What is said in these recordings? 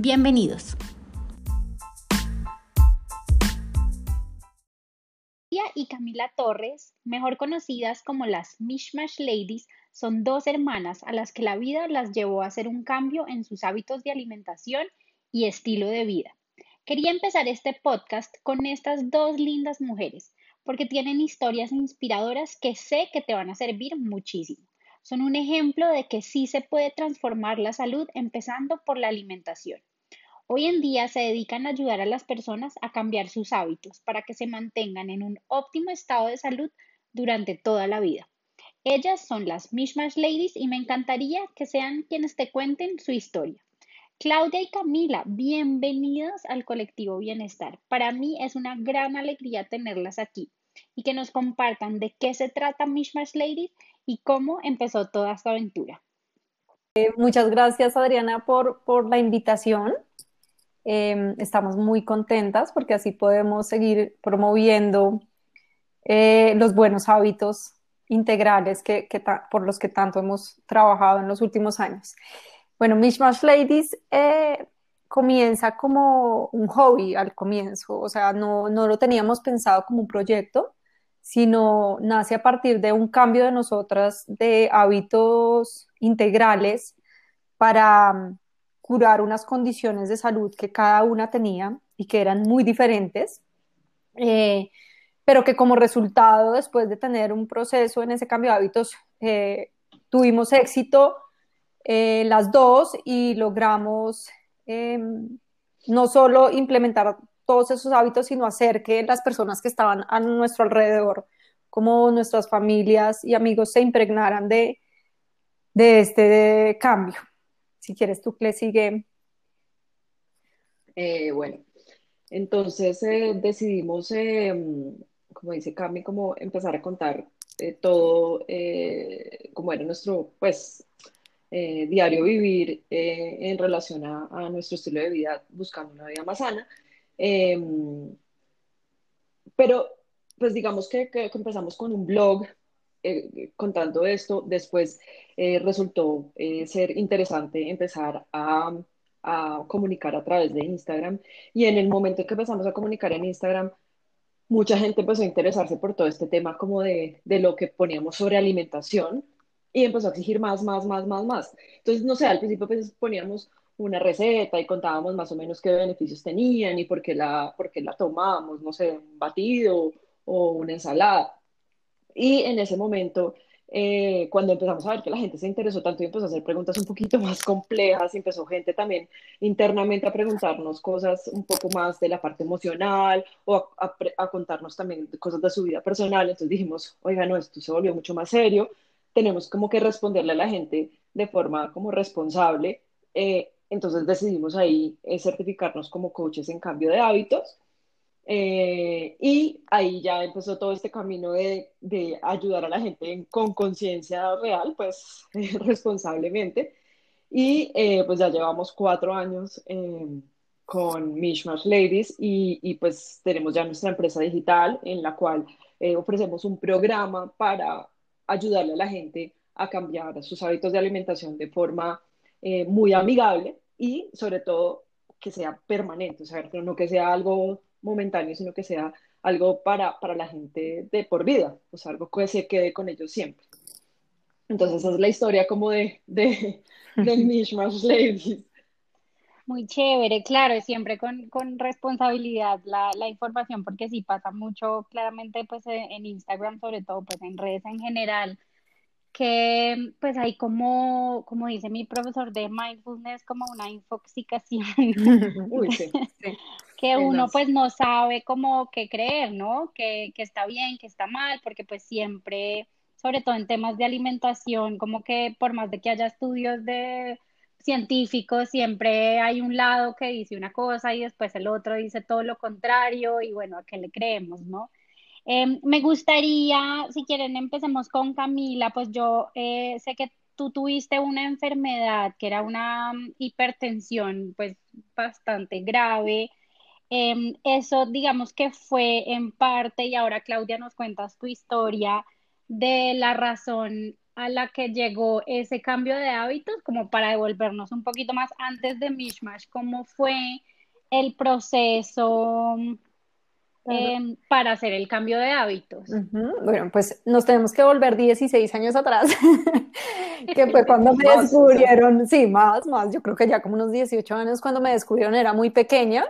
Bienvenidos. y Camila Torres, mejor conocidas como las Mishmash Ladies, son dos hermanas a las que la vida las llevó a hacer un cambio en sus hábitos de alimentación y estilo de vida. Quería empezar este podcast con estas dos lindas mujeres, porque tienen historias inspiradoras que sé que te van a servir muchísimo. Son un ejemplo de que sí se puede transformar la salud empezando por la alimentación. Hoy en día se dedican a ayudar a las personas a cambiar sus hábitos para que se mantengan en un óptimo estado de salud durante toda la vida. Ellas son las Mishmash Ladies y me encantaría que sean quienes te cuenten su historia. Claudia y Camila, bienvenidas al colectivo Bienestar. Para mí es una gran alegría tenerlas aquí y que nos compartan de qué se trata Mishmash Ladies y cómo empezó toda esta aventura. Eh, muchas gracias Adriana por, por la invitación. Em, estamos muy contentas porque así podemos seguir promoviendo eh, los buenos hábitos integrales que, por los que tanto hemos trabajado en los últimos años. Bueno, Mishmash Ladies eh, comienza como un hobby al comienzo, o sea, no, no lo teníamos pensado como un proyecto, sino nace a partir de un cambio de nosotras de hábitos integrales para curar unas condiciones de salud que cada una tenía y que eran muy diferentes, eh, pero que como resultado, después de tener un proceso en ese cambio de hábitos, eh, tuvimos éxito eh, las dos y logramos em, no solo implementar todos esos hábitos, sino hacer que las personas que estaban a nuestro alrededor, como nuestras familias y amigos, se impregnaran de, de este cambio. Si quieres, tú le sigue. Eh, bueno, entonces eh, decidimos, eh, como dice Cami, como empezar a contar todo, como era nuestro, pues, diario vivir en relación a, nuestro estilo de vida, buscando una vida más sana. Em, pero, pues digamos que, que empezamos con un blog eh, contando esto, después eh, resultó eh, ser interesante empezar a, a, comunicar a través de Instagram. Y en el momento que empezamos a comunicar en Instagram, mucha gente empezó a interesarse por todo este tema como de, de lo que poníamos sobre alimentación y empezó a exigir más, más, más, más, más. Entonces, no sé, al principio pues poníamos una receta y contábamos más o menos qué beneficios tenían y por qué la, por qué la tomábamos, no sé, un batido o una ensalada. Y en ese momento, eh, cuando empezamos a ver que la gente se interesó tanto y empezó a hacer preguntas un poquito más complejas, empezó gente también internamente a preguntarnos cosas un poco más de la parte emocional o a, contarnos también cosas de su vida personal. Entonces dijimos, oiga, no, esto se volvió mucho más serio, tenemos como que responderle a la gente de forma como responsable. Eh, entonces decidimos ahí eh, certificarnos como coaches en cambio de hábitos eh, y ahí ya empezó todo este camino de, de ayudar a la gente con conciencia real, pues responsablemente. Y eh, pues ya llevamos cuatro años em, con Mishmash Ladies y, y, pues tenemos ya nuestra empresa digital en la cual eh, ofrecemos un programa para ayudarle a la gente a cambiar sus hábitos de alimentación de forma muy amigable y sobre todo que sea permanente, o sea, no que sea algo momentáneo, sino que sea algo para, para la gente de por vida, o sea, algo que se quede con ellos siempre. Entonces, esa es la historia como de, de del Mishmash Ladies. Muy chévere, claro, siempre con, con responsabilidad la, la, información, porque sí pasa mucho claramente pues en Instagram, sobre todo pues en redes en general, que pues hay como, como dice mi profesor de mindfulness, como una infoxicación. Uy, sí, que uno pues no sabe cómo qué creer, ¿no? Que, que está bien, que está mal, porque pues siempre, sobre todo en temas de alimentación, como que por más de que haya estudios de científicos siempre hay un lado que dice una cosa y después el otro dice todo lo contrario y bueno, ¿a qué le creemos, no? Em, me gustaría, si quieren, empecemos con Camila, pues yo eh, sé que tú tuviste una enfermedad que era una mm, hipertensión pues bastante grave. Em, eso digamos que fue en parte, y ahora Claudia nos cuentas tu historia de la razón a la que llegó ese cambio de hábitos, como para devolvernos un poquito más antes de Mishmash, cómo fue el proceso em, para hacer el cambio de hábitos. Bueno, pues nos tenemos que volver 16 años atrás, que fue cuando me descubrieron, sí, más, más, yo creo que ya como unos 18 años cuando me descubrieron, era muy pequeña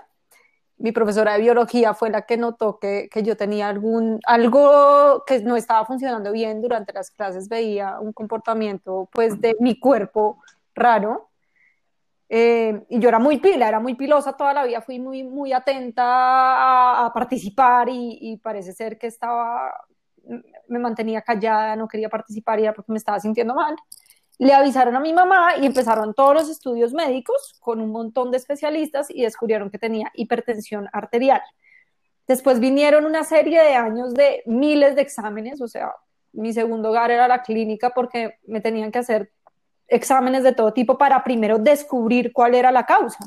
mi profesora de biología fue la que notó que, que, yo tenía algún, algo que no estaba funcionando bien durante las clases, veía un comportamiento pues de mi cuerpo raro. Eh, y yo era muy pila, era muy pilosa toda la vida, fui muy, muy atenta a, participar y, parece ser que estaba, me mantenía callada, no quería participar y era porque me estaba sintiendo mal le avisaron a mi mamá y empezaron todos los estudios médicos con un montón de especialistas y descubrieron que tenía hipertensión arterial. Después vinieron una serie de años de miles de exámenes, o sea, mi segundo hogar era la clínica porque me tenían que hacer exámenes de todo tipo para primero descubrir cuál era la causa.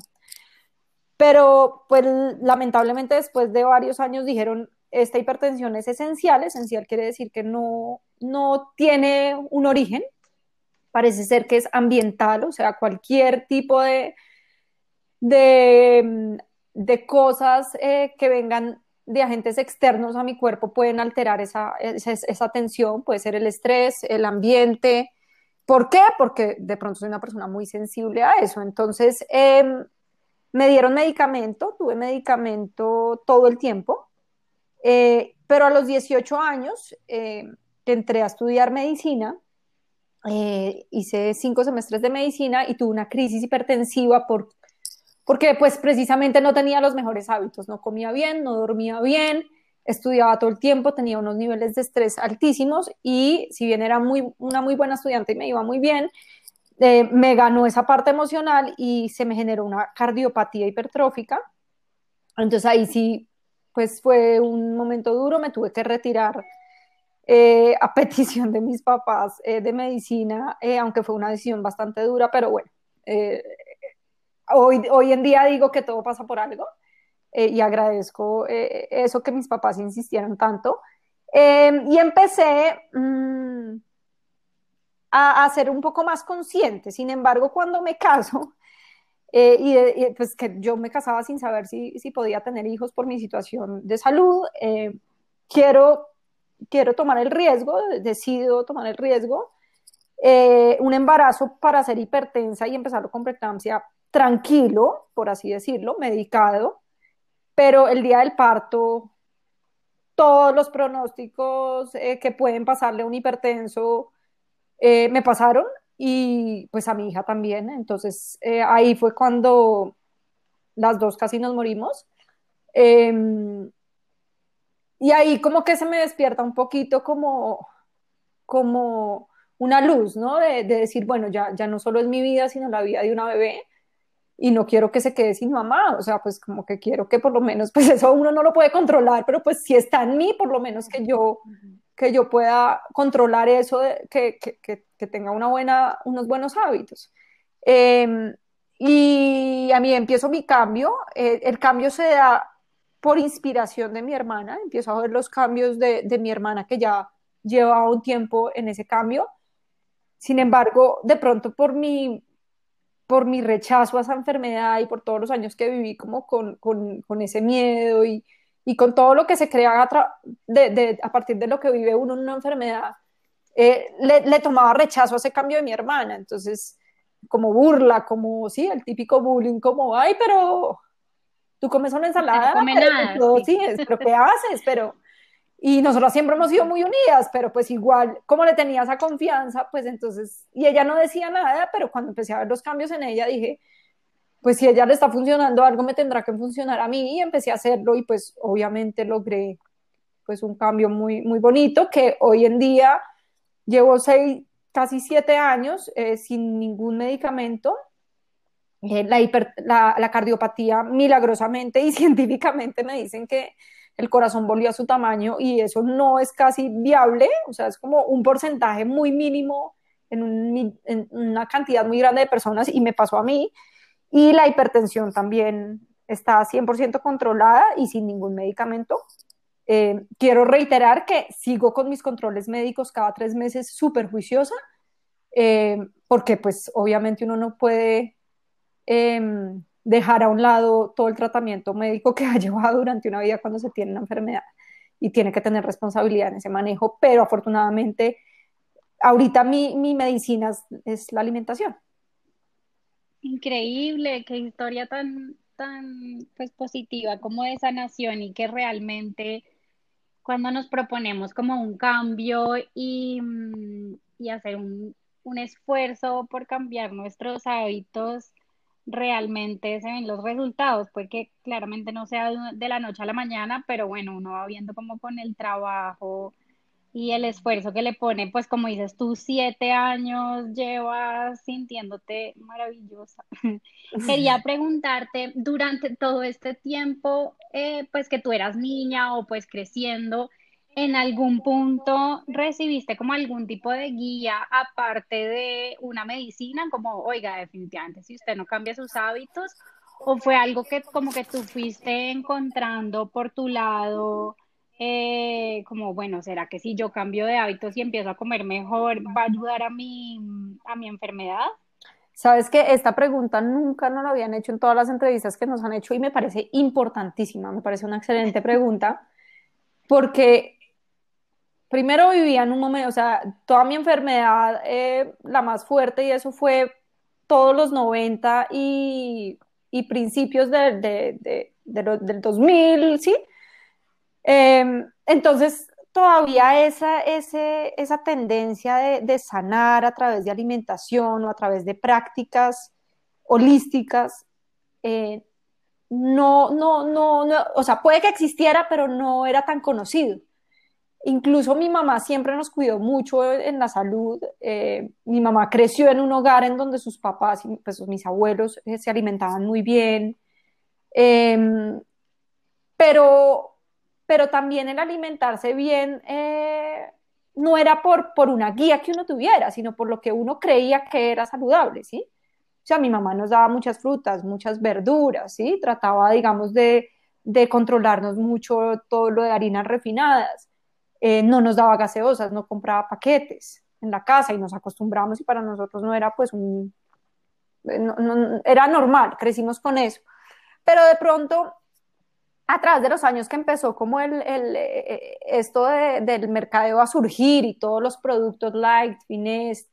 Pero pues lamentablemente después de varios años dijeron, esta hipertensión es esencial, esencial quiere decir que no, no tiene un origen, parece ser que es ambiental, o sea, cualquier tipo de, de, de cosas eh, que vengan de agentes externos a mi cuerpo pueden alterar esa, esa, tensión, puede ser el estrés, el ambiente. ¿Por qué? Porque de pronto soy una persona muy sensible a eso. Entonces, em, me dieron medicamento, tuve medicamento todo el tiempo, eh, pero a los 18 años eh, entré a estudiar medicina eh, hice cinco semestres de medicina y tuve una crisis hipertensiva por, porque pues precisamente no tenía los mejores hábitos, no comía bien, no dormía bien, estudiaba todo el tiempo, tenía unos niveles de estrés altísimos y si bien era muy, una muy buena estudiante y me iba muy bien, eh, me ganó esa parte emocional y se me generó una cardiopatía hipertrófica. Entonces ahí sí, pues fue un momento duro, me tuve que retirar eh, a petición de mis papás eh, de medicina, eh, aunque fue una decisión bastante dura, pero bueno, hoy, hoy en día digo que todo pasa por algo y agradezco eso que mis papás insistieron tanto. Em, y empecé mm, a, ser un poco más consciente. Sin embargo, cuando me caso, y, y, pues que yo me casaba sin saber si, si podía tener hijos por mi situación de salud, quiero quiero tomar el riesgo, decido tomar el riesgo, eh, un embarazo para ser hipertensa y empezarlo con preeclampsia tranquilo, por así decirlo, medicado, pero el día del parto, todos los pronósticos eh, que pueden pasarle a un hipertenso eh, me pasaron y pues a mi hija también, entonces ahí fue cuando las dos casi nos morimos. Y ahí como que se me despierta un poquito como, como una luz, ¿no? De, decir, bueno, ya, ya no solo es mi vida, sino la vida de una bebé y no quiero que se quede sin mamá, o sea, pues como que quiero que por lo menos, pues eso uno no lo puede controlar, pero pues si está en mí, por lo menos que yo, que yo pueda controlar eso, que, que, que, tenga una buena, unos buenos hábitos. Em, y a mí empiezo mi cambio, eh, el cambio se da por inspiración de mi hermana, empiezo a ver los cambios de, de mi hermana que ya llevaba un tiempo en ese cambio. Sin embargo, de pronto por mi, por mi rechazo a esa enfermedad y por todos los años que viví como con, con, con ese miedo y, y, con todo lo que se crea a, de, de, a, partir de lo que vive uno en una enfermedad, eh, le, le, tomaba rechazo a ese cambio de mi hermana. Entonces, como burla, como, sí, el típico bullying, como, ay, pero tú comes una ensalada, no nada, sí. pero ¿qué haces? Pero, y nosotros siempre hemos sido muy unidas, pero pues igual, como le tenía esa confianza, pues entonces, y ella no decía nada, pero cuando empecé a ver los cambios en ella, dije, pues si ella le está funcionando, algo me tendrá que funcionar a mí, y empecé a hacerlo, y pues obviamente logré pues un cambio muy, muy bonito, que hoy en día llevo seis, casi siete años eh, sin ningún medicamento, eh, la, la, cardiopatía milagrosamente y científicamente me dicen que el corazón volvió a su tamaño y eso no es casi viable, o sea, es como un porcentaje muy mínimo en, en una cantidad muy grande de personas y me pasó a mí. Y la hipertensión también está 100% controlada y sin ningún medicamento. Eh, quiero reiterar que sigo con mis controles médicos cada tres meses súper juiciosa, eh, porque pues obviamente uno no puede em, dejar a un lado todo el tratamiento médico que ha llevado durante una vida cuando se tiene una enfermedad y tiene que tener responsabilidad en ese manejo, pero afortunadamente ahorita mi, mi medicina es, la alimentación. Increíble, qué historia tan, tan pues, positiva como de sanación y que realmente cuando nos proponemos como un cambio y, mm, y hacer un, un esfuerzo por cambiar nuestros hábitos, realmente se ven los resultados, porque claramente no sea de la noche a la mañana, pero bueno, uno va viendo como con el trabajo y el esfuerzo que le pone, pues como dices tú, siete años llevas sintiéndote maravillosa. Quería preguntarte, durante todo este tiempo, eh, pues que tú eras niña o pues creciendo, ¿En algún punto recibiste como algún tipo de guía aparte de una medicina? Como, oiga, definitivamente, si usted no cambia sus hábitos, o fue algo que como que tú fuiste encontrando por tu lado, eh, como, bueno, ¿será que si yo cambio de hábitos y empiezo a comer mejor, va a ayudar a mi, a mi enfermedad? Sabes que esta pregunta nunca nos la habían hecho en todas las entrevistas que nos han hecho y me parece importantísima, me parece una excelente pregunta, porque primero vivía en un momento, o sea, toda mi enfermedad, eh, la más fuerte, y eso fue todos los 90 y, principios de, del 2000, ¿sí? Em, entonces, todavía esa, ese, esa tendencia de, sanar a través de alimentación o a través de prácticas holísticas, eh, no, no, no, no, o sea, puede que existiera, pero no era tan conocido. Incluso mi mamá siempre nos cuidó mucho en la salud. Eh, mi mamá creció en un hogar en donde sus papás y pues, mis abuelos eh, se alimentaban muy bien. Em, pero, pero también el alimentarse bien eh, no era por, por una guía que uno tuviera, sino por lo que uno creía que era saludable, ¿sí? O sea, mi mamá nos daba muchas frutas, muchas verduras, ¿sí? Trataba, digamos, de, de controlarnos mucho todo lo de harinas refinadas. Eh, no nos daba gaseosas, no compraba paquetes en la casa y nos acostumbramos y para nosotros no era pues un, eh, era normal, crecimos con eso. Pero de pronto, a través de los años que empezó como el, el eh, esto del mercadeo a surgir y todos los productos light, finesse,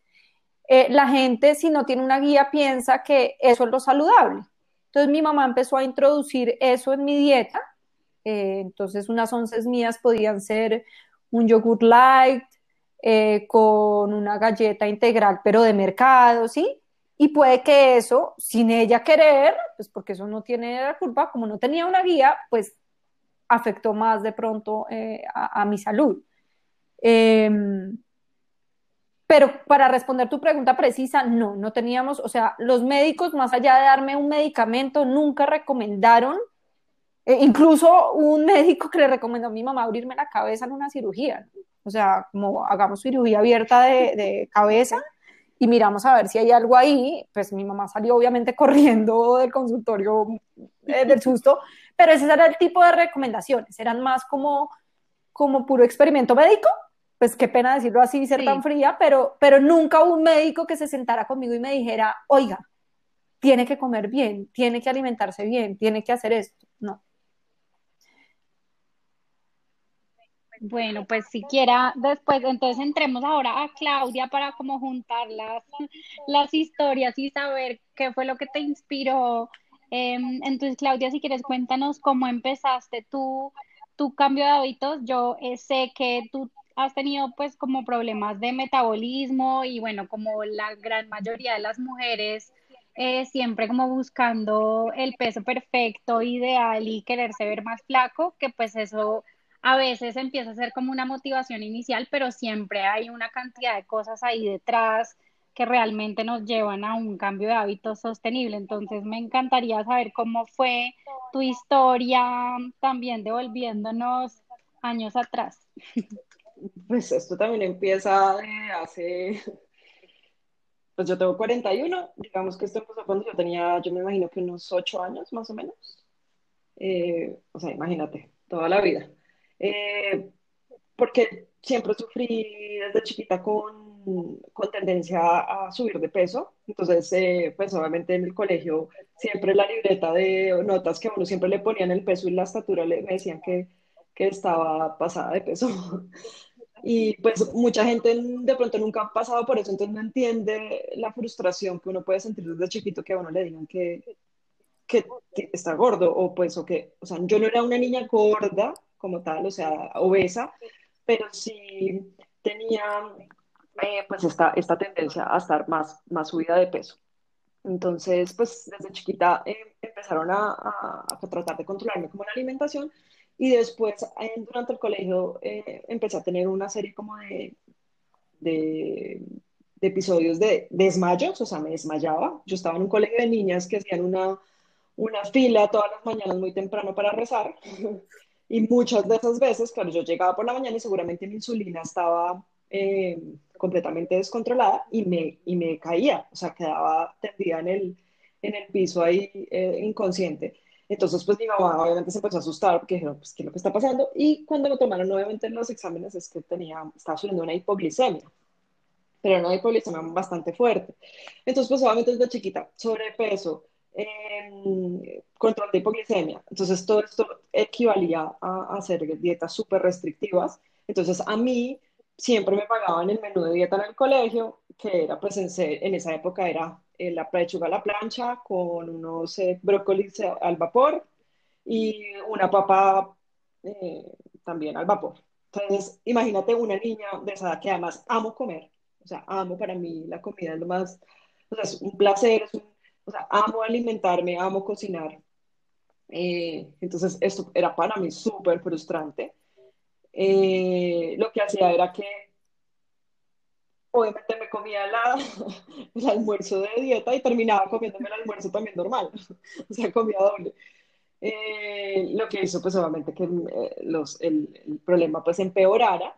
la gente si no tiene una guía piensa que eso es lo saludable. Entonces mi mamá empezó a introducir eso en mi dieta. entonces unas onces mías podían ser un yogur light eh, con una galleta integral, pero de mercado, ¿sí? Y puede que eso, sin ella querer, pues porque eso no tiene la culpa, como no tenía una guía, pues afectó más de pronto eh, a, mi salud. Em, pero para responder tu pregunta precisa, no, no teníamos, o sea, los médicos, más allá de darme un medicamento, nunca recomendaron eh, incluso un médico que le recomendó a mi mamá abrirme la cabeza en una cirugía, o sea, como hagamos cirugía abierta de, cabeza y miramos a ver si hay algo ahí, pues mi mamá salió obviamente corriendo del consultorio eh, del susto, pero ese era el tipo de recomendaciones, eran más como, como puro experimento médico, pues qué pena decirlo así, ser tan fría, pero, pero nunca hubo un médico que se sentara conmigo y me dijera, oiga, tiene que comer bien, tiene que alimentarse bien, tiene que hacer esto, no. Bueno, pues siquiera después, entonces entremos ahora a Claudia para como juntar las, las historias y saber qué fue lo que te inspiró. Em, entonces, Claudia, si quieres, cuéntanos cómo empezaste tu, tu cambio de hábitos. Yo eh, sé que tú has tenido pues como problemas de metabolismo y bueno, como la gran mayoría de las mujeres, eh, siempre como buscando el peso perfecto, ideal y quererse ver más flaco, que pues eso a veces empieza a ser como una motivación inicial, pero siempre hay una cantidad de cosas ahí detrás que realmente nos llevan a un cambio de hábitos sostenible. Entonces, me encantaría saber cómo fue tu historia también devolviéndonos años atrás. Pues esto también empieza de hace, pues yo tengo 41, digamos que esto empezó cuando yo tenía, yo me imagino que unos 8 años más o menos. Eh, o sea, imagínate, toda la vida. Eh, porque siempre sufrí desde chiquita con con tendencia a subir de peso. Entonces, eh, pues obviamente en el colegio, siempre la libreta de notas que a uno siempre le ponían el peso y la estatura, le, me decían que, que estaba pasada de peso. Y pues mucha gente de pronto nunca ha pasado por eso, entonces no entiende la frustración que uno puede sentir desde chiquito que a uno le digan que, que está gordo o pues o que, o sea, yo no era una niña gorda como tal, o sea, obesa, pero sí tenía eh, pues esta, esta tendencia a estar más, más subida de peso. Entonces, pues desde chiquita eh, empezaron a, a, tratar de controlarme como la alimentación y después durante el colegio eh, empecé a tener una serie como de, de, de, episodios de desmayos, o sea, me desmayaba. Yo estaba en un colegio de niñas que hacían una, una fila todas las mañanas muy temprano para rezar y muchas de esas veces, claro, yo llegaba por la mañana y seguramente mi insulina estaba eh, completamente descontrolada y me, y me caía, o sea, quedaba tendida en el, en el piso ahí eh, inconsciente. Entonces, pues mi mamá obviamente se empezó a asustar porque dijo, pues, ¿qué es lo que está pasando? Y cuando me tomaron obviamente los exámenes es que tenía, estaba sufriendo una hipoglicemia, pero una hipoglicemia bastante fuerte. Entonces, pues obviamente desde chiquita, sobrepeso, eh, control de hipoglicemia. Entonces, todo esto equivalía a, hacer dietas súper restrictivas. Entonces, a mí siempre me pagaban el menú de dieta en el colegio, que era pues en, esa época era eh, la pechuga a la plancha con unos eh, brócolis al vapor y una papa eh, también al vapor. Entonces, imagínate una niña de esa edad que además amo comer, o sea, amo para mí la comida es lo más, o sea, es un placer, o sea, amo alimentarme, amo cocinar. entonces, esto era para mí súper frustrante. Eh, lo que hacía era que obviamente me comía la, el almuerzo de dieta y terminaba comiéndome el almuerzo también normal, o sea, comía doble. Eh, lo que hizo pues obviamente que eh, los, el, el, problema pues empeorara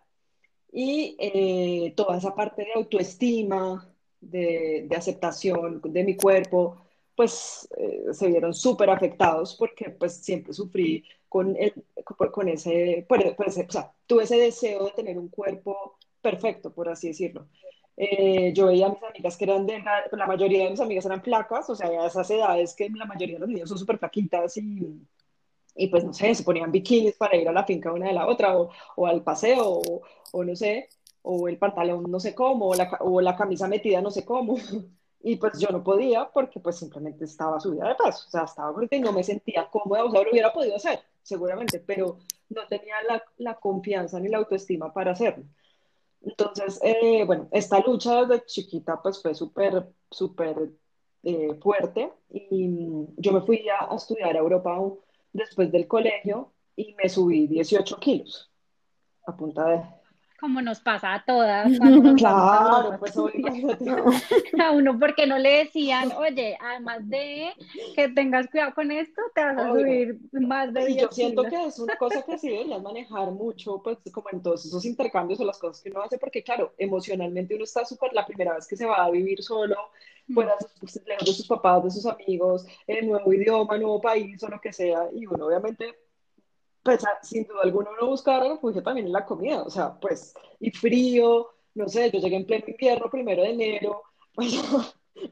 y toda esa parte de autoestima, de, aceptación de mi cuerpo, pues se vieron súper afectados porque pues siempre sufrí con, el, con ese, o sea, tuve ese deseo de tener un cuerpo perfecto, por así decirlo. Eh, yo veía a mis amigas que eran de, la mayoría de mis amigas eran flacas, o sea, a esas edades que la mayoría de los niños son súper flaquitas y, y pues no sé, se ponían bikinis para ir a la finca una de la otra o, o al paseo o, o, no sé, o el pantalón no sé cómo, o la, o la camisa metida no sé cómo. Y pues yo no podía porque pues simplemente estaba subida de peso, o sea, estaba porque no me sentía cómoda, o sea, lo hubiera podido hacer, seguramente, pero no tenía la, la confianza ni la autoestima para hacerlo. Entonces, eh, bueno, esta lucha desde chiquita pues fue súper, súper eh, fuerte y yo me fui a, a estudiar a Europa después del colegio y me subí 18 kilos a punta de, como nos pasa a todas. claro, pues A uno porque no le decían, oye, además de que tengas cuidado con esto, te vas a subir más de 10 Yo siento que es una cosa que sí deberías manejar mucho, pues como en todos esos intercambios o las cosas que uno hace, porque claro, emocionalmente uno está súper la primera vez que se va a vivir solo, fuera lejos de sus papás, de sus amigos, en nuevo idioma, nuevo país o lo que sea, y uno obviamente pues sin duda alguna uno busca refugio también en la comida, o sea, pues, y frío, no sé, yo llegué en pleno invierno, primero de enero, pues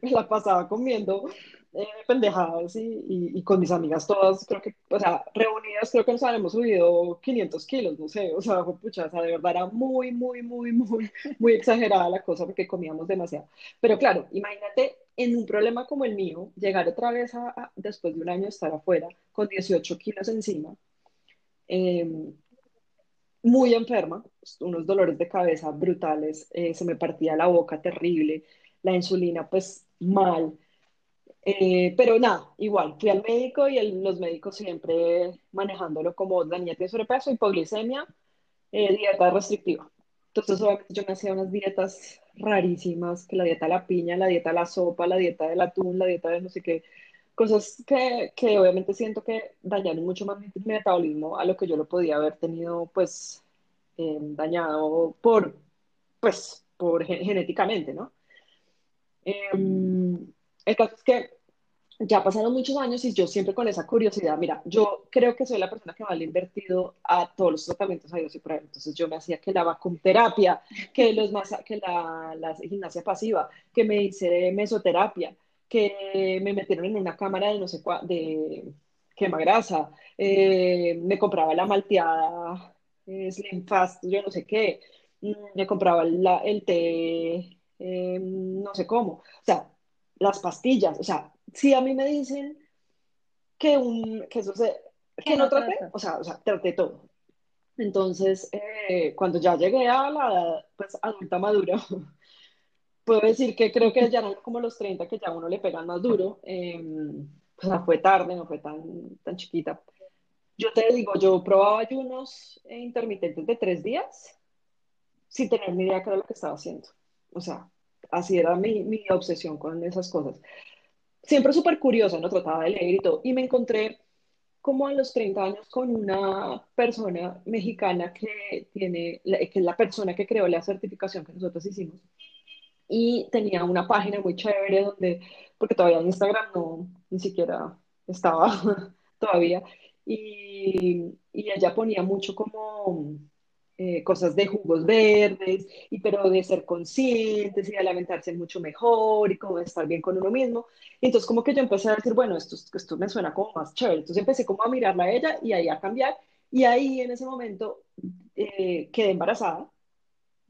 me la pasaba comiendo eh, pendejadas y, y, con mis amigas todas, creo que, o sea, reunidas, creo que nos habíamos subido 500 kilos, no sé, o sea, pucha, o sea, de verdad era muy, muy, muy, muy, muy exagerada la cosa porque comíamos demasiado. Pero claro, imagínate en un problema como el mío, llegar otra vez a, después de un año estar afuera con 18 kilos encima, Em, muy enferma, unos dolores de cabeza brutales, eh, se me partía la boca terrible, la insulina pues mal, eh, pero nada, igual, fui al médico y los médicos siempre manejándolo como la niña tiene sobrepeso, hipoglicemia, eh, dieta restrictiva. Entonces, yo me hacía unas dietas rarísimas, que la dieta de la piña, la dieta de la sopa, la dieta del atún, la dieta de no sé qué, cosas que, que obviamente siento que dañaron mucho más mi metabolismo a lo que yo lo podía haber tenido, pues, eh, dañado por, pues, por genéticamente, ¿no? Em, el caso es que ya pasaron muchos años y yo siempre con esa curiosidad, mira, yo creo que soy la persona que más le ha invertido a todos los tratamientos a Dios y por ahí. Entonces yo me hacía que la vacuumterapia, que, los que la, la, gimnasia pasiva, que me hice mesoterapia, que me metieron en una cámara de no sé cuál, de quema grasa, eh, me compraba la malteada eh, Slim Fast, yo no sé qué, mm, me compraba la, el té, eh, no sé cómo, o sea, las pastillas, o sea, si a mí me dicen que, un, que eso se, que no traté, o sea, o sea, traté todo. Entonces, eh, cuando ya llegué a la pues, adulta madura, puedo decir que creo que ya eran como los 30 que ya uno le pegan más duro. Eh, o sea, fue tarde, no fue tan, tan chiquita. Yo te digo, yo probaba ayunos intermitentes de tres días sin tener ni idea de qué era lo que estaba haciendo. O sea, así era mi, mi obsesión con esas cosas siempre súper curiosa, ¿no? Trataba de leer y todo. Y me encontré como a los 30 años con una persona mexicana que tiene, que es la persona que creó la certificación que nosotros hicimos. Y tenía una página muy chévere donde, porque todavía Instagram no, ni siquiera estaba todavía. Y, y ella ponía mucho como eh, cosas de jugos verdes, y pero de ser conscientes y de alimentarse mucho mejor y como de estar bien con uno mismo. Y entonces como que yo empecé a decir, bueno, esto, esto me suena como más chévere. Entonces empecé como a mirarla a ella y ahí a cambiar. Y ahí en ese momento eh, quedé embarazada,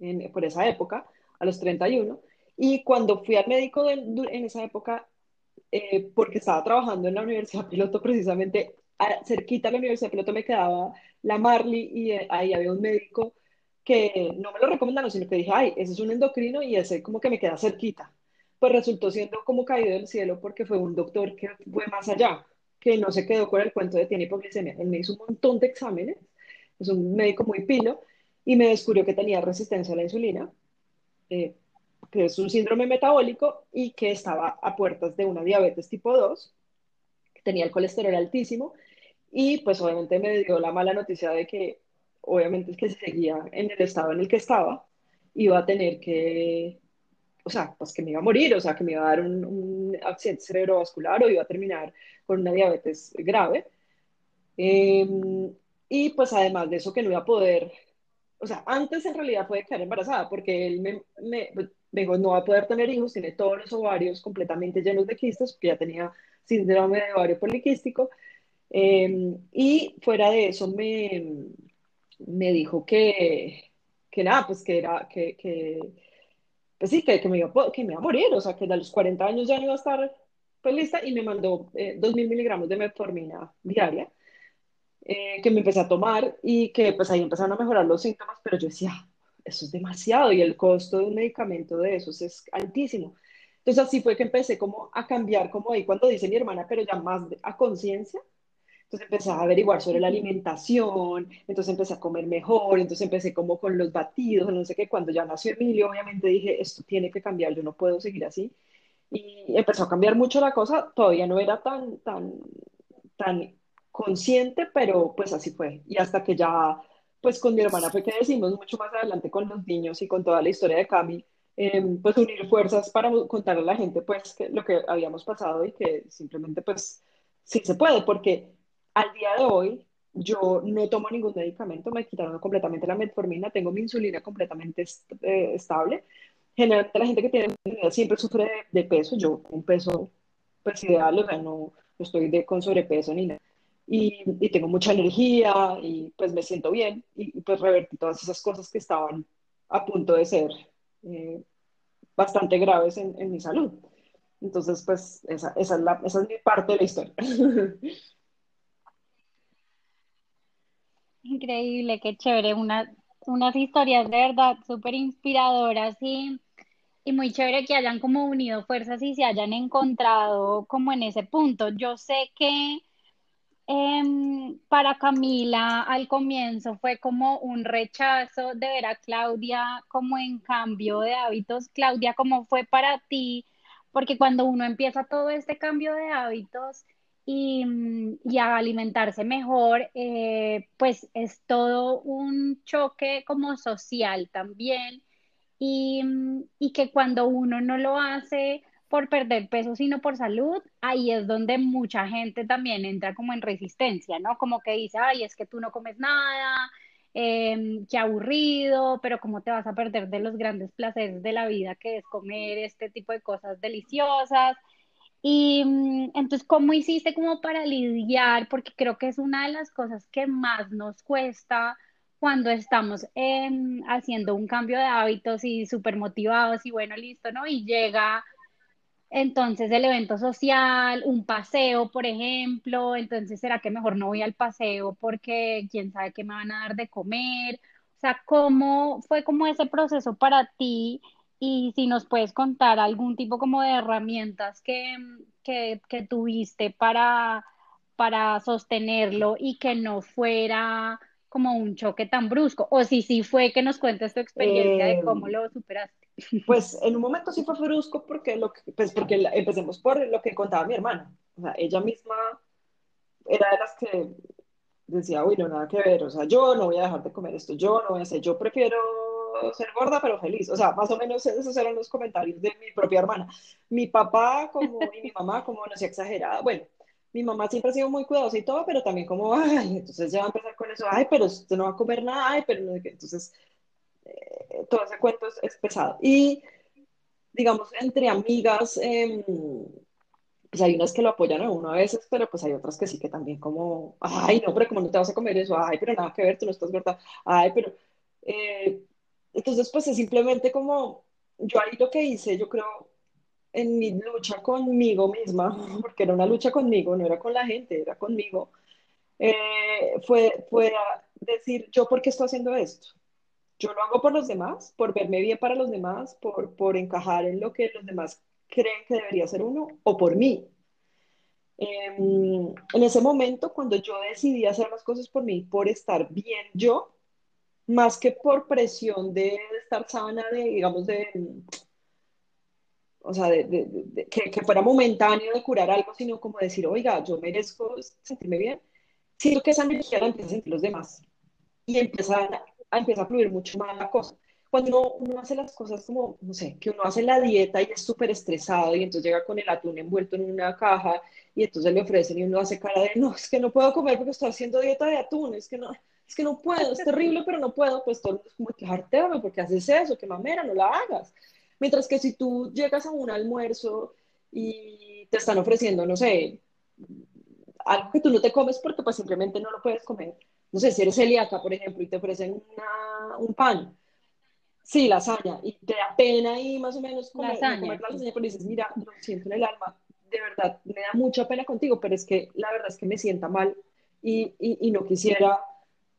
en, por esa época, a los 31. Y cuando fui al médico en esa época, eh, porque estaba trabajando en la Universidad Piloto precisamente, cerquita de la Universidad Piloto me quedaba la Marley y eh, ahí había un médico que no me lo recomendaron, sino que dije, ay, ese es un endocrino y ese como que me queda cerquita. Pues resultó siendo como caído del cielo porque fue un doctor que fue más allá, que no se quedó con el cuento de tiene hipoglicemia. Él me hizo un montón de exámenes, es un médico muy pilo, y me descubrió que tenía resistencia a la insulina, eh, que es un síndrome metabólico y que estaba a puertas de una diabetes tipo 2, que tenía el colesterol altísimo y pues obviamente me dio la mala noticia de que obviamente es que seguía en el estado en el que estaba, iba a tener que, o sea, pues que me iba a morir, o sea, que me iba a dar un, accidente cerebrovascular o iba a terminar con una diabetes grave. Em, y pues además de eso que no iba a poder, o sea, antes en realidad fue quedar embarazada porque él me, dijo, no va a poder tener hijos, tiene todos los ovarios completamente llenos de quistes, porque ya tenía síndrome de ovario poliquístico, Em, y fuera de eso me, me dijo que, que nada, pues que era, que, que pues sí, que, que, me iba, que me iba a morir, o sea, que a los 40 años ya no iba a estar pues lista y me mandó eh, 2.000 miligramos de metformina diaria, eh, que me empecé a tomar y que pues ahí empezaron a mejorar los síntomas, pero yo decía, eso es demasiado y el costo de un medicamento de esos es altísimo. Entonces así fue que empecé como a cambiar, como ahí cuando dice mi hermana, pero ya más a conciencia, entonces empecé a averiguar sobre la alimentación, entonces empecé a comer mejor, entonces empecé como con los batidos, no sé qué. Cuando ya nació Emilio, obviamente dije, esto tiene que cambiar, yo no puedo seguir así. Y empezó a cambiar mucho la cosa, todavía no era tan, tan, tan consciente, pero pues así fue. Y hasta que ya, pues con mi hermana fue que decimos mucho más adelante con los niños y con toda la historia de Cami, em, pues unir fuerzas para contarle a la gente pues que, lo que habíamos pasado y que simplemente pues sí se puede, porque al día de hoy, yo no tomo ningún medicamento, me quitaron completamente la metformina, tengo mi insulina completamente eh, estable. Generalmente la gente que tiene siempre sufre de, peso, yo un peso pues ideal, o sea, no, estoy de, con sobrepeso ni nada. Y, y, tengo mucha energía y pues me siento bien y, pues revertí todas esas cosas que estaban a punto de ser eh, bastante graves en, en, mi salud. Entonces, pues esa, es la, esa es mi parte de la historia. Increíble, qué chévere, una, unas historias de verdad súper inspiradoras y, y muy chévere que hayan como unido fuerzas y se hayan encontrado como en ese punto. Yo sé que em, para Camila al comienzo fue como un rechazo de ver a Claudia como en cambio de hábitos. Claudia, ¿cómo fue para ti? Porque cuando uno empieza todo este cambio de hábitos y, mm, a alimentarse mejor, eh, pues es todo un choque como social también. Y, mm, y que cuando uno no lo hace por perder peso, sino por salud, ahí es donde mucha gente también entra como en resistencia, ¿no? Como que dice, ay, es que tú no comes nada, em, qué aburrido, pero ¿cómo te vas a perder de los grandes placeres de la vida, que es comer este tipo de cosas deliciosas? Y mm, entonces, ¿cómo hiciste como para lidiar? Porque creo que es una de las cosas que más nos cuesta cuando estamos em, haciendo un cambio de hábitos y súper motivados y bueno, listo, ¿no? Y llega entonces el evento social, un paseo, por ejemplo, entonces será que mejor no voy al paseo porque quién sabe qué me van a dar de comer. O sea, ¿cómo fue como ese proceso para ti? Y si nos puedes contar algún tipo como de herramientas que, que, que tuviste para, para sostenerlo y que no fuera como un choque tan brusco. O si sí fue que nos cuentes tu experiencia de cómo Eh, lo superaste. pues en un momento sí fue brusco porque, lo que, pues porque la- empecemos por lo que contaba mi hermana. O sea, ella misma era de las que decía, uy, no, nada que ver, o sea, yo no voy a dejar de comer esto, yo no voy a hacer, yo prefiero ser gorda pero feliz. O sea, más o menos esos eran los comentarios de mi propia hermana. Mi papá como, y mi mamá como no sea exagerada. Bueno, mi mamá siempre ha sido muy cuidadosa y todo, pero también como, ay, entonces ya va a empezar con eso, ay, pero usted no va a comer nada, ay, pero no. Entonces, eh, todo ese cuento es, es pesado. Y digamos, entre amigas, eh, pues hay unas que lo apoyan a uno a veces, pero pues hay otras que sí que también como, ay, no, pero como no te vas a comer eso, ay, pero nada que ver, tú no estás gorda, ay, pero... eh, entonces, pues es simplemente como, yo ahí lo que hice, yo creo, en mi lucha conmigo misma, porque era una lucha conmigo, no era con la gente, era conmigo, eh, fue, fue decir, ¿yo por qué estoy haciendo esto? Yo lo hago por los demás, por verme bien para los demás, por, por encajar en lo que los demás creen que debería ser uno, o por mí. Eh, en ese momento, cuando yo decidí hacer las cosas por mí, por estar bien yo, más que por presión de estar sana, de, digamos, de, o sea, de, de- de- que, que fuera momentáneo de curar algo, sino como decir, oiga, yo merezco sentirme bien, siento que esa energía la empiezan a sentir los demás y empiezan a, empieza a fluir mucho más la cosa. Cuando uno, uno hace las cosas como, no sé, que uno hace la dieta y es súper estresado y entonces llega con el atún envuelto en una caja y entonces le ofrecen y uno hace cara de, no, es que no puedo comer porque estoy haciendo dieta de atún, es que no, es que no puedo, es terrible, pero no puedo, pues todo el mundo es como, quejarte, porque haces eso? qué mamera, no la hagas. Mientras que si tú llegas a un almuerzo y te están ofreciendo, no sé, algo que tú no te comes porque pues simplemente no lo puedes comer. No sé, si eres celíaca, por ejemplo, y te ofrecen una, un pan, sí, lasaña, y te da pena ahí más o menos comer, Lasaña, comer la lasaña, pero dices, mira, lo siento en el alma, de verdad, me da mucha pena contigo, pero es que la verdad es que me sienta mal y, y, y no quisiera,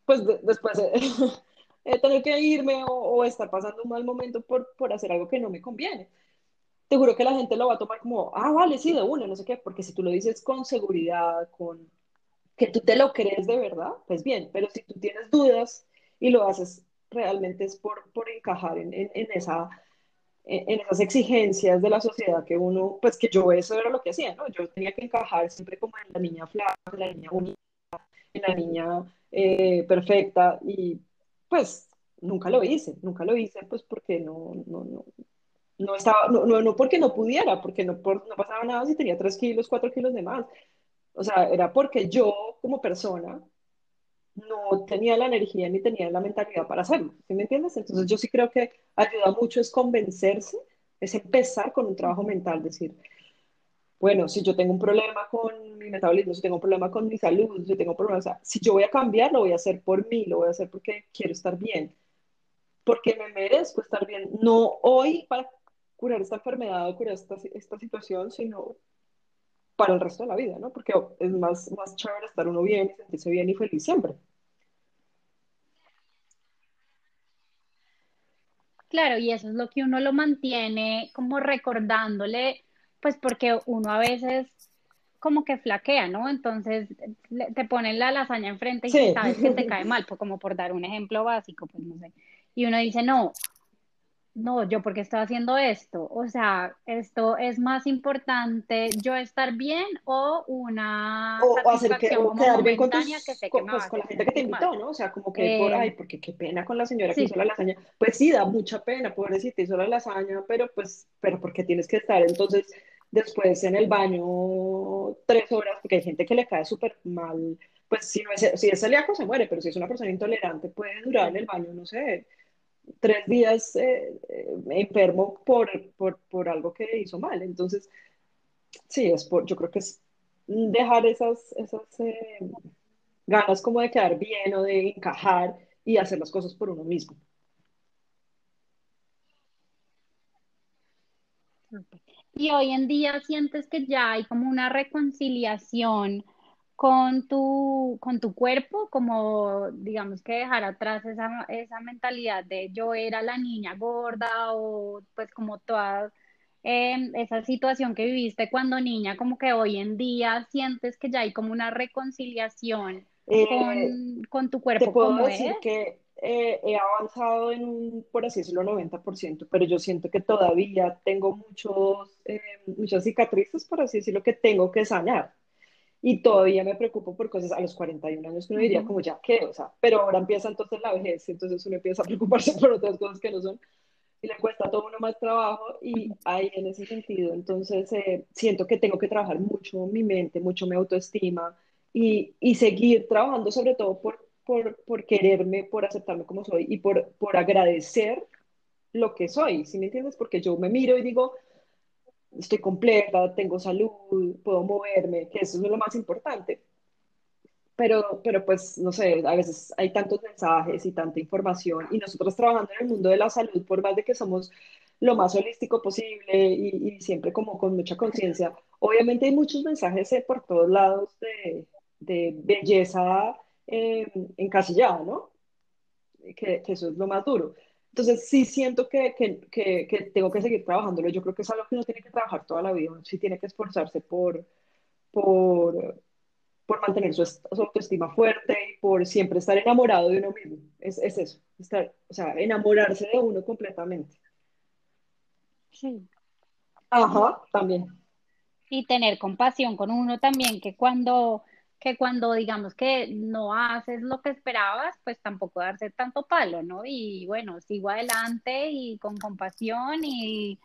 pues de- después eh, tener que irme o, o estar pasando un mal momento por, por hacer algo que no me conviene. Te juro que la gente lo va a tomar como, ah, vale, sí, de una, no sé qué, porque si tú lo dices con seguridad, con que tú te lo crees de verdad, pues bien, pero si tú tienes dudas y lo haces realmente es por, por encajar en, en, en esa, en, esas exigencias de la sociedad que uno, pues que yo eso era lo que hacía, ¿no? Yo tenía que encajar siempre como en la niña flaca, en la niña bonita, en la niña eh, perfecta y pues nunca lo hice, nunca lo hice pues porque no, no, no, no estaba, no, no, no porque no pudiera, porque no, por, no pasaba nada si tenía tres kilos, cuatro kilos de más. O sea, era porque yo como persona no tenía la energía ni tenía la mentalidad para hacerlo, ¿sí me entiendes? Entonces yo sí creo que ayuda mucho es convencerse, es empezar con un trabajo mental, decir, bueno, si yo tengo un problema con mi metabolismo, si tengo un problema con mi salud, si tengo problemas, o sea, si yo voy a cambiar, lo voy a hacer por mí, lo voy a hacer porque quiero estar bien, porque me merezco estar bien, no hoy para curar esta enfermedad o curar esta, esta situación, sino para el resto de la vida, ¿no? Porque es más, más chévere estar uno bien sentirse bien y feliz siempre. Claro, y eso es lo que uno lo mantiene como recordándole, pues porque uno a veces como que flaquea, ¿no? Entonces te ponen la lasaña enfrente y sabes que te cae mal, pues como por dar un ejemplo básico, pues no sé. Y uno dice, no, no, yo porque estoy haciendo esto. O sea, esto es más importante yo estar bien o una o, hacer que, o quedar bien con, tus, con, pues, con la gente que te invitó, ¿no? O sea, como que por, ay, porque qué pena con la señora que hizo la lasaña. Pues sí, da mucha pena, pobrecita, hizo la lasaña, pero pues, pero porque tienes que estar entonces después en el baño tres horas, porque hay gente que le cae súper mal. Pues si, no es, si es celíaco se muere, pero si es una persona intolerante puede durar en el baño, no sé, tres días eh, eh, enfermo por, por, por, algo que hizo mal. Entonces, sí, es por, yo creo que es dejar esas, esas eh, ganas como de quedar bien o de encajar y hacer las cosas por uno mismo. Y hoy en día sientes que ya hay como una reconciliación con tu, con tu cuerpo, como digamos que dejar atrás esa, esa mentalidad de yo era la niña gorda o pues como toda em, esa situación que viviste cuando niña, como que hoy en día sientes que ya hay como una reconciliación con, eh, con, tu cuerpo. Te puedo decir que eh, he avanzado en un, por así decirlo, 90%, pero yo siento que todavía tengo muchos, eh, muchas cicatrices, por así decirlo, que tengo que sanar y todavía me preocupo por cosas a los 41 años que uno diría como ya qué, o sea, pero ahora empieza entonces la vejez, entonces uno empieza a preocuparse por otras cosas que no son y le cuesta todo uno más trabajo y ahí en ese sentido, entonces eh, siento que tengo que trabajar mucho mi mente, mucho mi autoestima y, y seguir trabajando sobre todo por, por, por, quererme, por aceptarme como soy y por, por agradecer lo que soy, ¿sí me entiendes? Porque yo me miro y digo, estoy completa, tengo salud, puedo moverme, que eso es lo más importante. Pero, pero pues, no sé, a veces hay tantos mensajes y tanta información y nosotros trabajando en el mundo de la salud, por más de que somos lo más holístico posible y, siempre como con mucha conciencia, obviamente hay muchos mensajes eh, por todos lados de, de belleza eh, encasillada, ¿no? Que, que eso es lo más duro. Entonces sí siento que, que, que, tengo que seguir trabajándolo. Yo creo que es algo que uno tiene que trabajar toda la vida. sí tiene que esforzarse por, por, por mantener su, autoestima fuerte y por siempre estar enamorado de uno mismo. Es, es eso, estar, o sea, enamorarse de uno completamente. Sí. Ajá, también. Y tener compasión con uno también, que cuando que cuando digamos que no haces lo que esperabas, pues tampoco darse tanto palo, ¿no? Y bueno, sigo adelante y con compasión y,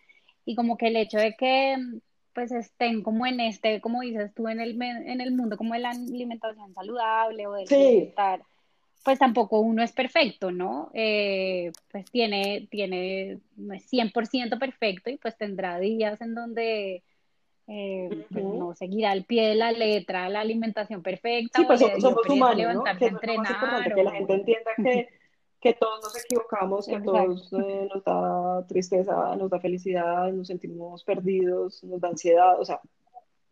y como que el hecho de que pues estén como en este, como dices tú, en el, en el mundo como de la alimentación saludable o del bienestar, pues tampoco uno es perfecto, ¿no? Eh, pues tiene, tiene, no es 100% perfecto y pues tendrá días en donde eh, pues no seguir al pie de la letra la alimentación perfecta. Sí, pues somos, humanos, ¿no? Que, que la gente entienda que, que todos nos equivocamos, que a todos eh, nos da tristeza, nos da felicidad, nos sentimos perdidos, nos da ansiedad, o sea,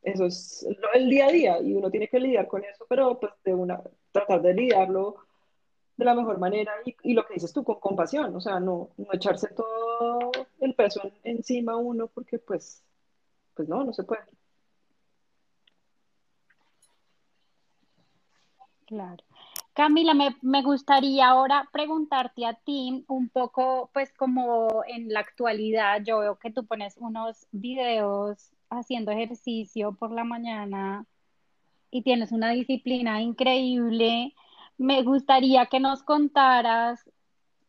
eso es el día a día y uno tiene que lidiar con eso, pero pues de una, tratar de lidiarlo de la mejor manera y, y lo que dices tú, con compasión, o sea, no, no echarse todo el peso encima uno porque pues pues no, no se puede. Claro. Camila, me, me, gustaría ahora preguntarte a ti un poco, pues como en la actualidad, yo veo que tú pones unos videos haciendo ejercicio por la mañana y tienes una disciplina increíble. Me gustaría que nos contaras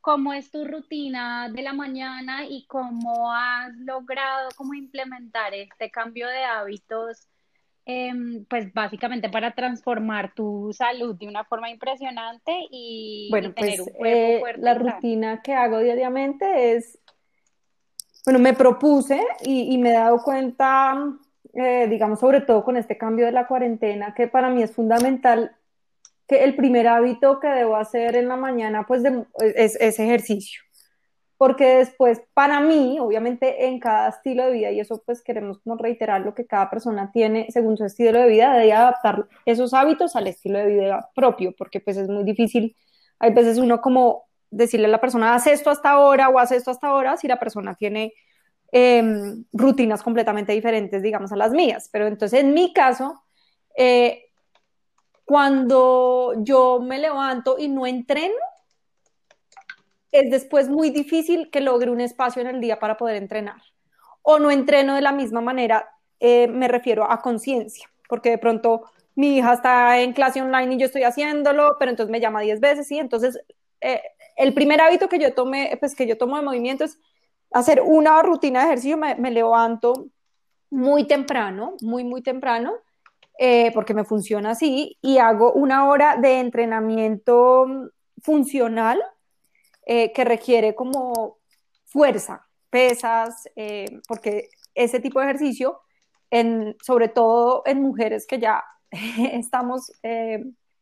cómo es tu rutina de la mañana y cómo has logrado cómo implementar este cambio de hábitos, em, pues básicamente para transformar tu salud de una forma impresionante y, bueno, tener pues, un cuerpo eh, fuerte. La rutina que hago diariamente es, bueno, me propuse y, me he dado cuenta, eh, digamos, sobre todo con este cambio de la cuarentena, que para mí es fundamental que el primer hábito que debo hacer en la mañana pues es, ese ejercicio. Porque después, para mí, obviamente en cada estilo de vida, y eso pues queremos como reiterar lo que cada persona tiene según su estilo de vida, debe adaptar esos hábitos al estilo de vida propio, porque pues es muy difícil, hay veces uno como decirle a la persona, haz esto hasta ahora o haz esto hasta ahora, si la persona tiene em, rutinas completamente diferentes, digamos, a las mías. Pero entonces, en mi caso, eh, cuando yo me levanto y no entreno, es después muy difícil que logre un espacio en el día para poder entrenar. O no entreno de la misma manera, eh, me refiero a conciencia, porque de pronto mi hija está en clase online y yo estoy haciéndolo, pero entonces me llama 10 veces, y entonces eh, el primer hábito que yo tomé, pues que yo tomo de movimiento es hacer una rutina de ejercicio, me, levanto muy temprano, muy, muy temprano, eh, porque me funciona así, y hago una hora de entrenamiento funcional eh, que requiere como fuerza, pesas, porque ese tipo de ejercicio, en, sobre todo en mujeres que ya estamos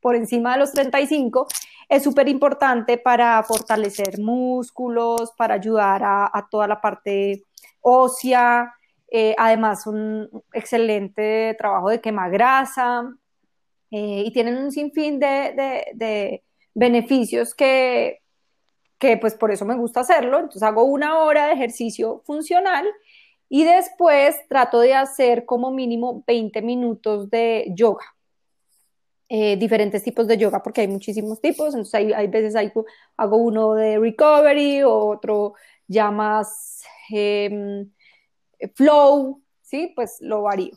por encima de los 35, es súper importante para fortalecer músculos, para ayudar a, toda la parte ósea, eh, además un excelente trabajo de quema grasa eh, y tienen un sinfín de, beneficios que, que pues por eso me gusta hacerlo. Entonces hago una hora de ejercicio funcional y después trato de hacer como mínimo 20 minutos de yoga. Eh, diferentes tipos de yoga porque hay muchísimos tipos, entonces hay, hay veces hago uno de recovery, otro ya más em, flow, ¿sí? Pues lo varío.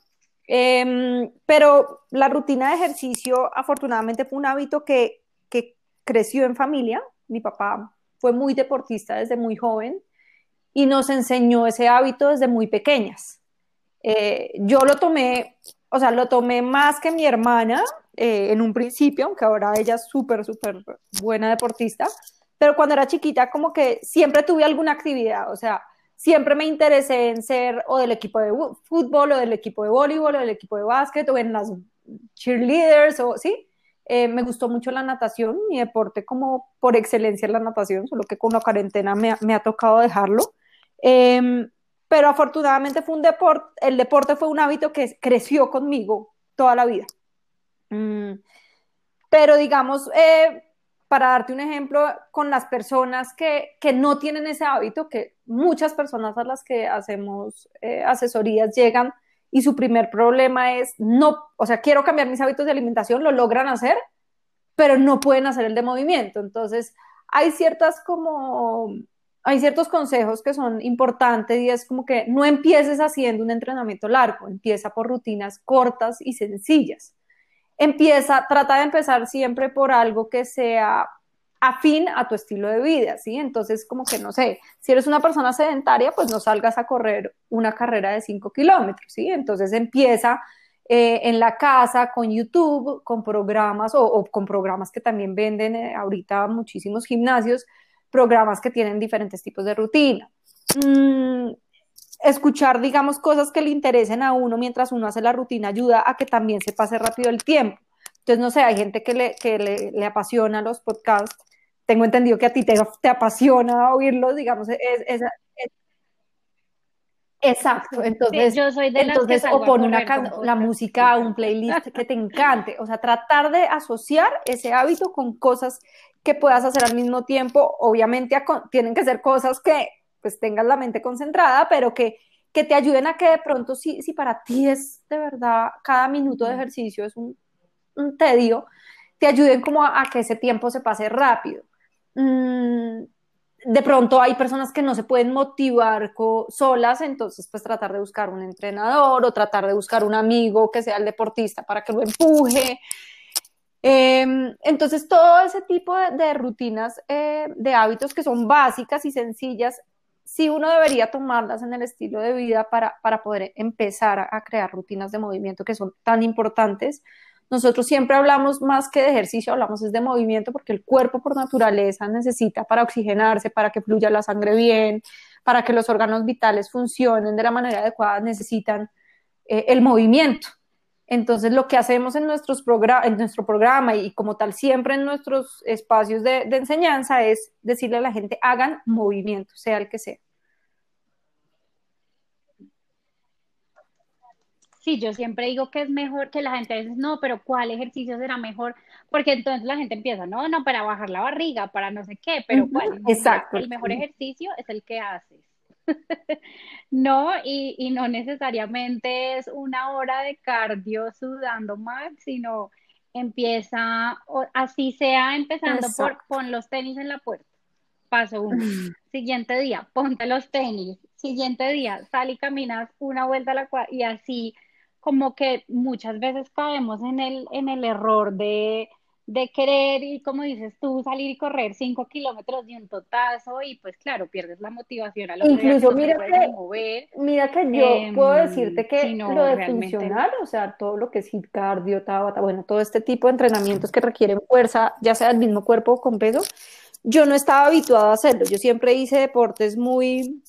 Em, pero la rutina de ejercicio afortunadamente fue un hábito que, que creció en familia. Mi papá fue muy deportista desde muy joven y nos enseñó ese hábito desde muy pequeñas. Eh, yo lo tomé, o sea, lo tomé más que mi hermana eh, en un principio, aunque ahora ella es súper, súper buena deportista, pero cuando era chiquita como que siempre tuve alguna actividad, o sea, siempre me interesé en ser o del equipo de fútbol o del equipo de voleibol o del equipo de básquet o en las cheerleaders o sí. Eh, me gustó mucho la natación, mi deporte como por excelencia es la natación, solo que con la cuarentena me, me ha tocado dejarlo. Em, pero afortunadamente fue un deporte, el deporte fue un hábito que creció conmigo toda la vida. Mm, pero digamos, eh, para darte un ejemplo, con las personas que, que, no tienen ese hábito, que muchas personas a las que hacemos eh, asesorías llegan y su primer problema es no, o sea, quiero cambiar mis hábitos de alimentación, lo logran hacer, pero no pueden hacer el de movimiento. Entonces, hay ciertas como, hay ciertos consejos que son importantes y es como que no empieces haciendo un entrenamiento largo, empieza por rutinas cortas y sencillas empieza, trata de empezar siempre por algo que sea afín a tu estilo de vida, ¿sí? Entonces, como que no sé, si eres una persona sedentaria, pues no salgas a correr una carrera de 5 kilómetros, ¿sí? Entonces empieza eh, en la casa con YouTube, con programas o, con programas que también venden eh, ahorita muchísimos gimnasios, programas que tienen diferentes tipos de rutina. Mm, escuchar, digamos, cosas que le interesen a uno mientras uno hace la rutina ayuda a que también se pase rápido el tiempo. Entonces, no sé, hay gente que le, que le, le apasiona los podcasts. Tengo entendido que a ti te, te apasiona oírlos, digamos, es, es, Exacto, entonces, yo soy de entonces o pone una la música, un playlist que te encante, o sea, tratar de asociar ese hábito con cosas que puedas hacer al mismo tiempo, obviamente tienen que ser cosas que pues tengas la mente concentrada, pero que, que te ayuden a que de pronto, si, si para ti es de verdad cada minuto de ejercicio es un, un tedio, te ayuden como a, que ese tiempo se pase rápido. Mm, de pronto hay personas que no se pueden motivar solas, entonces pues tratar de buscar un entrenador o tratar de buscar un amigo que sea el deportista para que lo empuje. Em, entonces todo ese tipo de, rutinas, eh, de hábitos que son básicas y sencillas, sí uno debería tomarlas en el estilo de vida para, poder empezar a, crear rutinas de movimiento que son tan importantes. Nosotros siempre hablamos más que de ejercicio, hablamos es de movimiento porque el cuerpo por naturaleza necesita para oxigenarse, para que fluya la sangre bien, para que los órganos vitales funcionen de la manera adecuada, necesitan eh, el movimiento. Entonces, lo que hacemos en, nuestros en nuestro programa y como tal siempre en nuestros espacios de, enseñanza es decirle a la gente, hagan movimiento, sea el que sea. Sí, yo siempre digo que es mejor que la gente dice, no, pero ¿cuál ejercicio será mejor? Porque entonces la gente empieza, no, no, para bajar la barriga, para no sé qué, pero ¿cuál? Exacto. El mejor ejercicio es el que haces. No, y, y no necesariamente es una hora de cardio sudando más, sino empieza, o- así sea, empezando por pon los tenis en la puerta. Paso uno. Siguiente día, ponte los tenis. Siguiente día, sal y caminas una vuelta a la cuadra. Y así, como que muchas veces caemos en el, en el error de, de querer, y como dices tú, salir y correr cinco kilómetros de un totazo. Y pues claro, pierdes la motivación día que Incluso te mira que, mover. mira que yo puedo em, decirte que lo de realmente, funcional, o sea, todo lo que es hit cardio, tabata, bueno, todo este tipo de entrenamientos que requieren fuerza, ya sea el mismo cuerpo o con peso, yo no estaba habituada a hacerlo. Yo siempre hice deportes muy,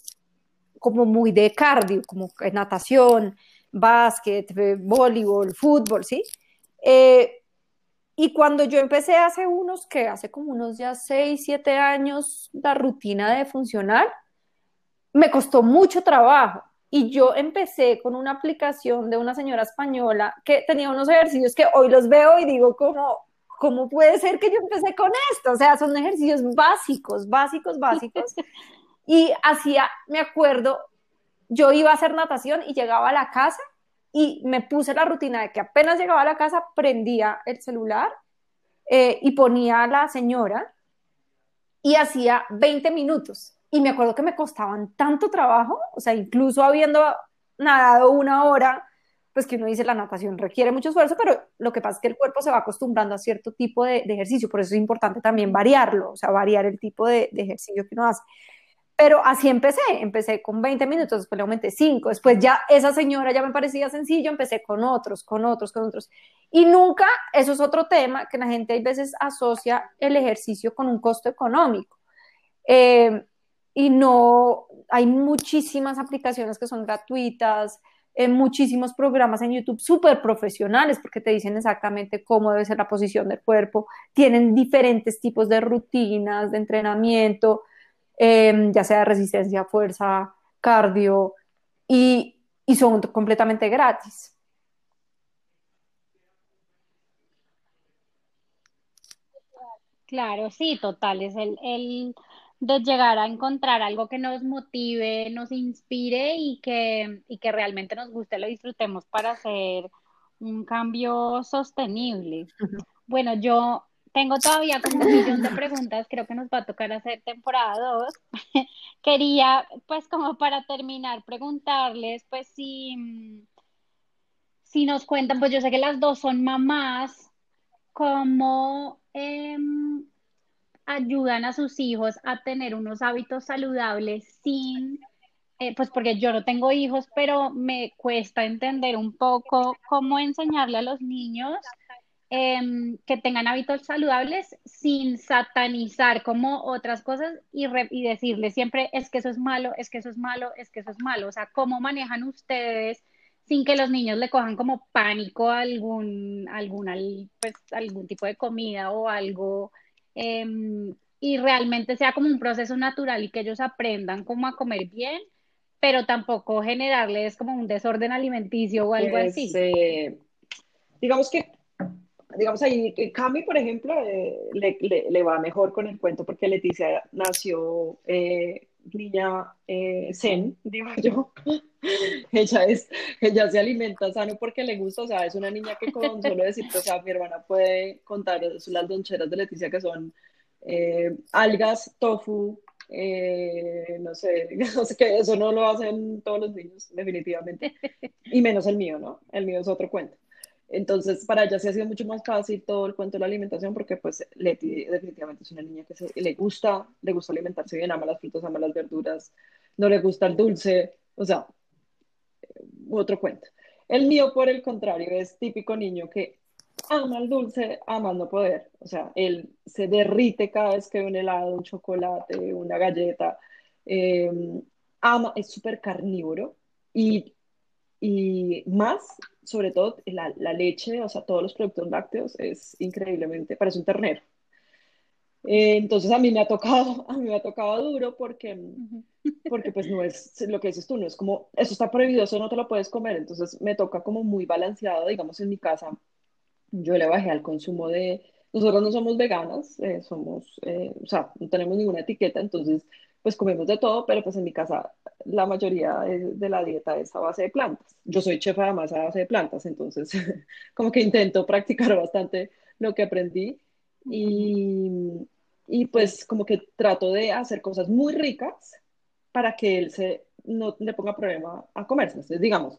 como muy de cardio, como que natación, básquet, eh, voleibol, fútbol, ¿sí? Eh, y cuando yo empecé hace unos, que hace como unos ya 6 7 años, la rutina de funcional, me costó mucho trabajo. Y yo empecé con una aplicación de una señora española que tenía unos ejercicios que hoy los veo y digo, ¿cómo, cómo puede ser que yo empecé con esto? O sea, son ejercicios básicos, básicos, básicos. Y hacía, me acuerdo, yo iba a hacer natación y llegaba a la casa y me puse la rutina de que apenas llegaba a la casa prendía el celular eh, y ponía a la señora y hacía 20 minutos. Y me acuerdo que me costaban tanto trabajo, o sea, incluso habiendo nadado una hora, pues que uno dice la natación requiere mucho esfuerzo, pero lo que pasa es que el cuerpo se va acostumbrando a cierto tipo de, ejercicio, por eso es importante también variarlo, o sea, variar el tipo de, de ejercicio que uno hace. Pero así empecé, empecé con 20 minutos, después le aumenté 5, después ya esa señora ya me parecía sencillo, empecé con otros, con otros, con otros. Y nunca, eso es otro tema, que la gente a veces asocia el ejercicio con un costo económico. Eh, y no, hay muchísimas aplicaciones que son gratuitas, eh, muchísimos programas en YouTube súper profesionales porque te dicen exactamente cómo debe ser la posición del cuerpo, tienen diferentes tipos de rutinas, de entrenamiento, eh, ya sea resistencia, fuerza, cardio, y, y son completamente gratis. Claro, sí, total, es el, el de llegar a encontrar algo que nos motive, nos inspire y que, y que realmente nos guste, lo disfrutemos para hacer un cambio sostenible. Bueno, yo tengo todavía como un millón de preguntas, creo que nos va a tocar hacer temporada 2. Quería, pues como para terminar, preguntarles, pues si, si nos cuentan, pues yo sé que las dos son mamás, ¿cómo em, ayudan a sus hijos a tener unos hábitos saludables sin, eh, pues porque yo no tengo hijos, pero me cuesta entender un poco cómo enseñarle a los niños em, que tengan hábitos saludables sin satanizar como otras cosas y, y decirles siempre es que eso es malo, es que eso es malo, es que eso es malo. O sea, ¿cómo manejan ustedes sin que los niños le cojan como pánico a algún, algún, al- pues, tipo de comida o algo? em, y realmente sea como un proceso natural y que ellos aprendan cómo a comer bien, pero tampoco generarles como un desorden alimenticio o algo así. eh, digamos que, digamos ahí, Cami, por ejemplo, eh, le, le- le va mejor con el cuento porque Leticia nació eh, niña eh, zen, digo yo. Ella es, ella se alimenta sano porque le gusta, o sea, es una niña que con solo decirte, o sea, mi hermana puede contar las loncheras de Leticia que son algas, tofu, no sé, no sé que eso no lo hacen todos los niños, definitivamente, y menos el mío, ¿no? El mío es otro cuento. Entonces, para ella sí ha sido mucho más fácil todo el cuento de la alimentación porque pues Leti definitivamente es una niña que le gusta, le gusta alimentarse bien, ama las frutas, ama las verduras, no le gusta el dulce, o sea, otro cuento. El mío, por el contrario, es típico niño que ama el dulce, ama no poder. O sea, él se derrite cada vez que ve un helado, un chocolate, una galleta. Eh, ama, es súper carnívoro y, y más, sobre todo, la, la, leche, o sea, todos los productos lácteos, es increíblemente, parece un ternero. Eh, entonces a mí me ha tocado, a mí me ha tocado duro porque, porque pues no es lo que dices tú, no es como, eso está prohibido, eso no te lo puedes comer, entonces me toca como muy balanceado, digamos, en mi casa, yo le bajé al consumo de, nosotros no somos veganas, eh, somos, eh, o sea, no tenemos ninguna etiqueta, entonces pues comemos de todo, pero pues en mi casa la mayoría de, la dieta es a base de plantas. Yo soy chef además a base de plantas, entonces como que intento practicar bastante lo que aprendí y, y pues como que trato de hacer cosas muy ricas para que él se, no le ponga problema a comerse. Entonces, digamos,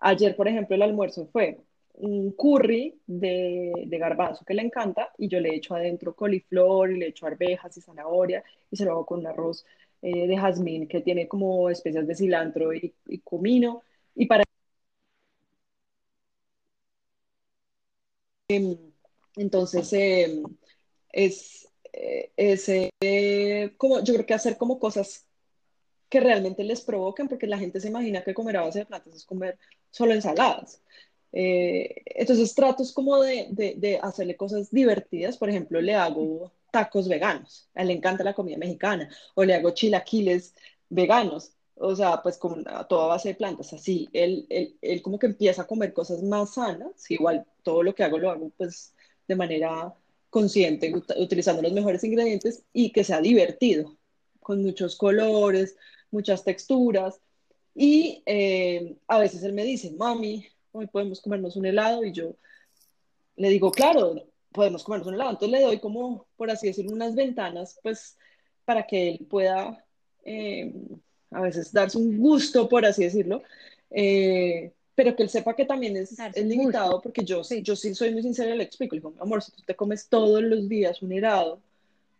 ayer, por ejemplo, el almuerzo fue un curry de, de, garbanzo que le encanta y yo le echo adentro coliflor y le echo arvejas y zanahoria y se lo hago con un arroz eh, de jazmín que tiene como especias de cilantro y, comino. Y para em, entonces em, es, eh, es eh, como yo creo que hacer como cosas que realmente les provoquen porque la gente se imagina que comer a base de plantas es comer solo ensaladas. Eh, entonces trato como de, de, hacerle cosas divertidas, por ejemplo, le hago tacos veganos, a él le encanta la comida mexicana, o le hago chilaquiles veganos, o sea, pues con toda base de plantas, así, él, él, él, como que empieza a comer cosas más sanas, igual todo lo que hago lo hago pues de manera consciente, utilizando los mejores ingredientes y que sea divertido, con muchos colores, muchas texturas, y eh, a veces él me dice, mami, hoy podemos comernos un helado y yo le digo, claro, podemos comernos un helado. Entonces le doy como, por así decirlo, unas ventanas, pues, para que él pueda eh, a veces darse un gusto, por así decirlo, eh, pero que él sepa que también es, es limitado, porque yo sí. yo sí soy muy sincera y le explico, le digo, amor, si tú te comes todos los días un helado,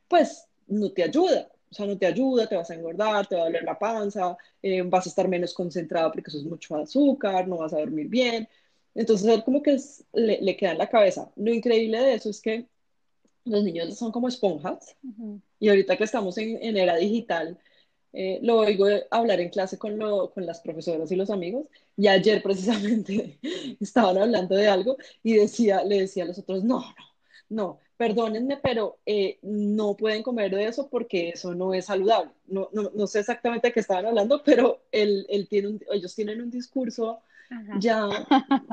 pues no te ayuda. O sea, no te ayuda, te vas a engordar, te va a doler la panza, eh, vas a estar menos concentrado porque eso es mucho azúcar, no vas a dormir bien. Entonces, él como que le, queda en la cabeza. Lo increíble de eso es que los niños son como esponjas y ahorita que estamos en, era digital, eh, lo oigo hablar en clase con, lo, con las profesoras y los amigos y ayer precisamente estaban hablando de algo y decía, le decía a los otros, no, no, no, perdónenme, pero eh, no pueden comer de eso porque eso no es saludable. No, no, no sé exactamente de qué estaban hablando, pero él, él tiene ellos tienen un discurso ya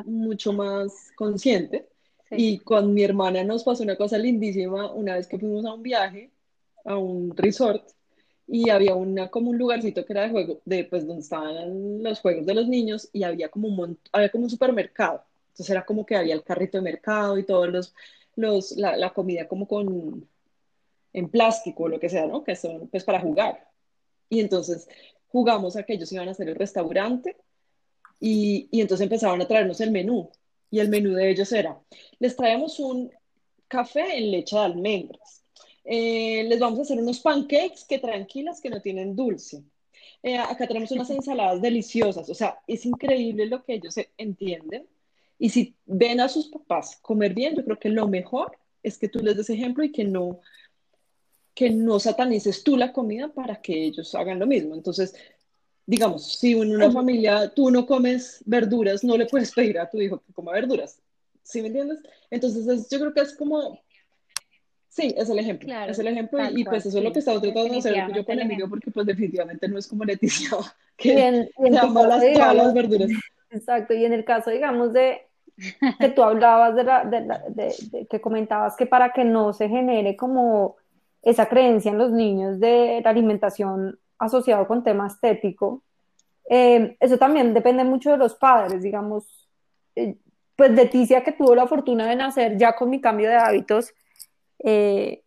mucho más consciente. Y con mi hermana nos pasó una cosa lindísima una vez que fuimos a un viaje, a un resort, y había una, como un lugarcito que era de juego, de, pues donde estaban los juegos de los niños, y había como un, había como un supermercado. Entonces era como que había el carrito de mercado y todos los los, la, la, comida como con, en plástico o lo que sea, ¿no? Que son pues para jugar. Y entonces jugamos a que ellos iban a hacer el restaurante y, y entonces empezaron a traernos el menú. Y el menú de ellos era, les traemos un café en leche de almendras. Eh, les vamos a hacer unos pancakes que tranquilas, que no tienen dulce. Eh, acá tenemos unas ensaladas deliciosas. O sea, es increíble lo que ellos entienden y si ven a sus papás comer bien, yo creo que lo mejor es que tú les des ejemplo y que no, que no satanices tú la comida para que ellos hagan lo mismo. Entonces, digamos, si en una familia tú no comes verduras, no le puedes pedir a tu hijo que coma verduras. ¿Sí me entiendes? Entonces, yo creo que es como... Sí, es el ejemplo. es el ejemplo y, pues eso es lo que estaba tratando de hacer yo con Emilio porque pues definitivamente no es como Leticia que bien, todas las verduras. Exacto, y en el caso, digamos, de, que tú hablabas de, la, de, que comentabas que para que no se genere como esa creencia en los niños de la alimentación asociado con tema estético, eh, eso también depende mucho de los padres, digamos, eh, pues Leticia que tuvo la fortuna de nacer ya con mi cambio de hábitos, eh,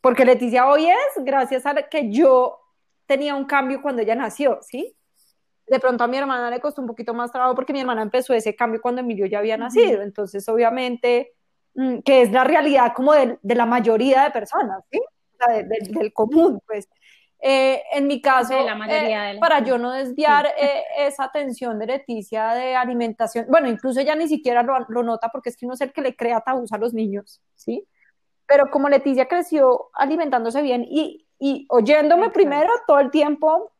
porque Leticia hoy es gracias a que yo tenía un cambio cuando ella nació, ¿sí? de pronto a mi hermana le costó un poquito más trabajo porque mi hermana empezó ese cambio cuando Emilio ya había nacido. Entonces, obviamente, mm, que es la realidad como de, la mayoría de personas, ¿sí? del común, pues. Eh, en mi caso, eh, para yo no desviar eh, esa atención de Leticia de alimentación, bueno, incluso ella ni siquiera lo, nota porque es que uno es el que le crea tabús a los niños, ¿sí? Pero como Leticia creció alimentándose bien y, y oyéndome primero todo el tiempo,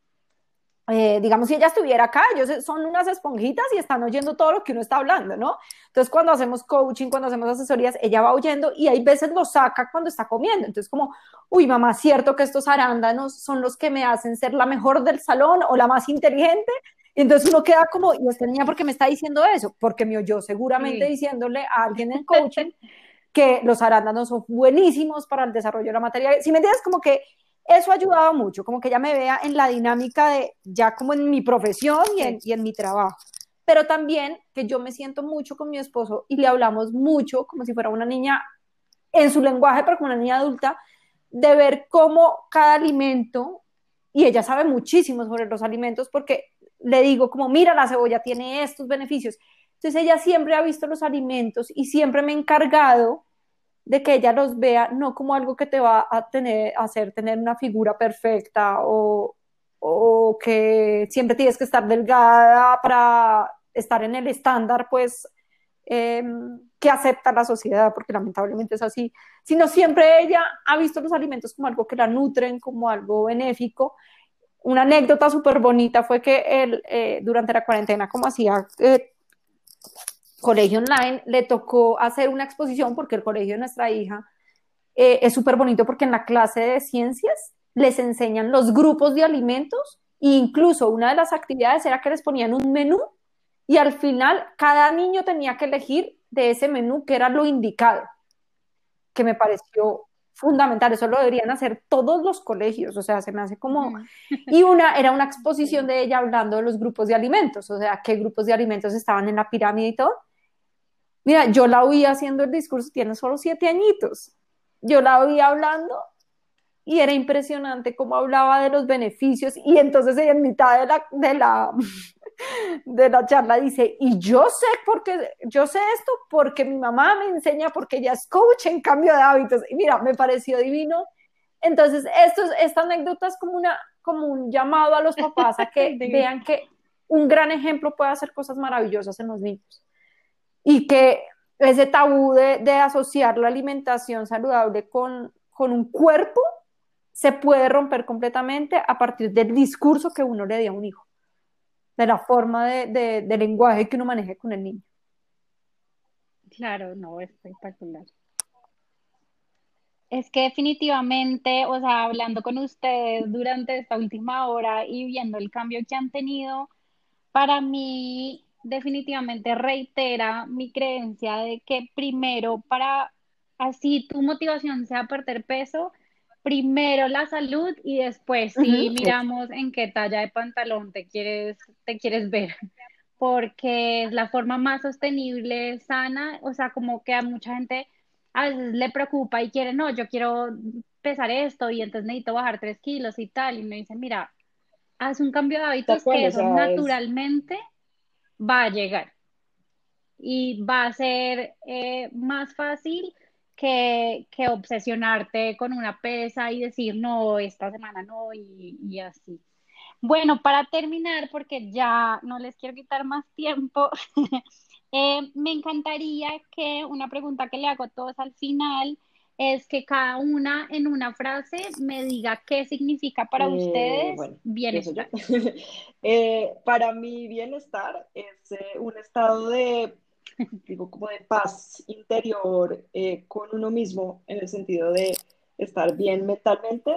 eh, digamos, si ella estuviera acá, ellos son unas esponjitas y están oyendo todo lo que uno está hablando, ¿no? Entonces, cuando hacemos coaching, cuando hacemos asesorías, ella va oyendo y hay veces lo saca cuando está comiendo. Entonces, como, uy, mamá, cierto que estos arándanos son los que me hacen ser la mejor del salón o la más inteligente. Y entonces uno queda como, ¿y esta niña por qué me está diciendo eso? Porque me oyó seguramente diciéndole a alguien en coaching que los arándanos son buenísimos para el desarrollo de la materia. Si me entiendes, como que eso ha ayudado mucho, como que ella me vea en la dinámica de ya como en mi profesión y en, y en mi trabajo. Pero también que yo me siento mucho con mi esposo y le hablamos mucho como si fuera una niña en su lenguaje, pero como una niña adulta, de ver cómo cada alimento, y ella sabe muchísimo sobre los alimentos porque le digo como, mira, la cebolla tiene estos beneficios. Entonces ella siempre ha visto los alimentos y siempre me ha encargado de que ella los vea no como algo que te va a tener, hacer tener una figura perfecta o, o que siempre tienes que estar delgada para estar en el estándar, pues, em, que acepta la sociedad, porque lamentablemente es así, sino siempre ella ha visto los alimentos como algo que la nutren, como algo benéfico. Una anécdota súper bonita fue que él, eh, durante la cuarentena, como hacía eh, colegio online, le tocó hacer una exposición porque el colegio de nuestra hija eh, es súper bonito porque en la clase de ciencias les enseñan los grupos de alimentos e incluso una de las actividades era que les ponían un menú y al final cada niño tenía que elegir de ese menú que era lo indicado, que me pareció fundamental, eso lo deberían hacer todos los colegios, o sea, se me hace como... Y una era una exposición de ella hablando de los grupos de alimentos, o sea, qué grupos de alimentos estaban en la pirámide y todo. Mira, yo la oí haciendo el discurso, tiene solo siete añitos. Yo la oí hablando y era impresionante cómo hablaba de los beneficios y entonces ella en mitad de la, de la, de la charla dice, y yo sé porque, yo sé esto porque mi mamá me enseña porque ella es coach en cambio de hábitos. Y mira, me pareció divino. Entonces, esto, esta anécdota es como, una, como un llamado a los papás a que vean que un gran ejemplo puede hacer cosas maravillosas en los niños y que ese tabú de, de asociar la alimentación saludable con, con un cuerpo se puede romper completamente a partir del discurso que uno le dé a un hijo, de la forma de, de, de lenguaje que uno maneje con el niño. Claro, no, es espectacular. Es que definitivamente, o sea, hablando con ustedes durante esta última hora y viendo el cambio que han tenido, para mí definitivamente reitera mi creencia de que primero para así tu motivación sea perder peso, primero la salud y después sí miramos en qué talla de pantalón te quieres, te quieres ver, porque es la forma más sostenible, sana, o sea, como que a mucha gente a veces le preocupa y quiere, no, yo quiero pesar esto y entonces necesito bajar tres kilos y tal, y me dice, mira, haz un cambio de hábitos que eso naturalmente va a llegar y va a ser eh, más fácil que, que, obsesionarte con una pesa y decir, no, esta semana no, y, y, así. Bueno, para terminar, porque ya no les quiero quitar más tiempo, eh, me encantaría que una pregunta que le hago a todos al final es que cada una en una frase me diga qué significa para eh, ustedes bueno, bienestar. eh, para mí bienestar es eh, un estado de, digo, como de paz interior con uno mismo, en el sentido de estar bien mentalmente,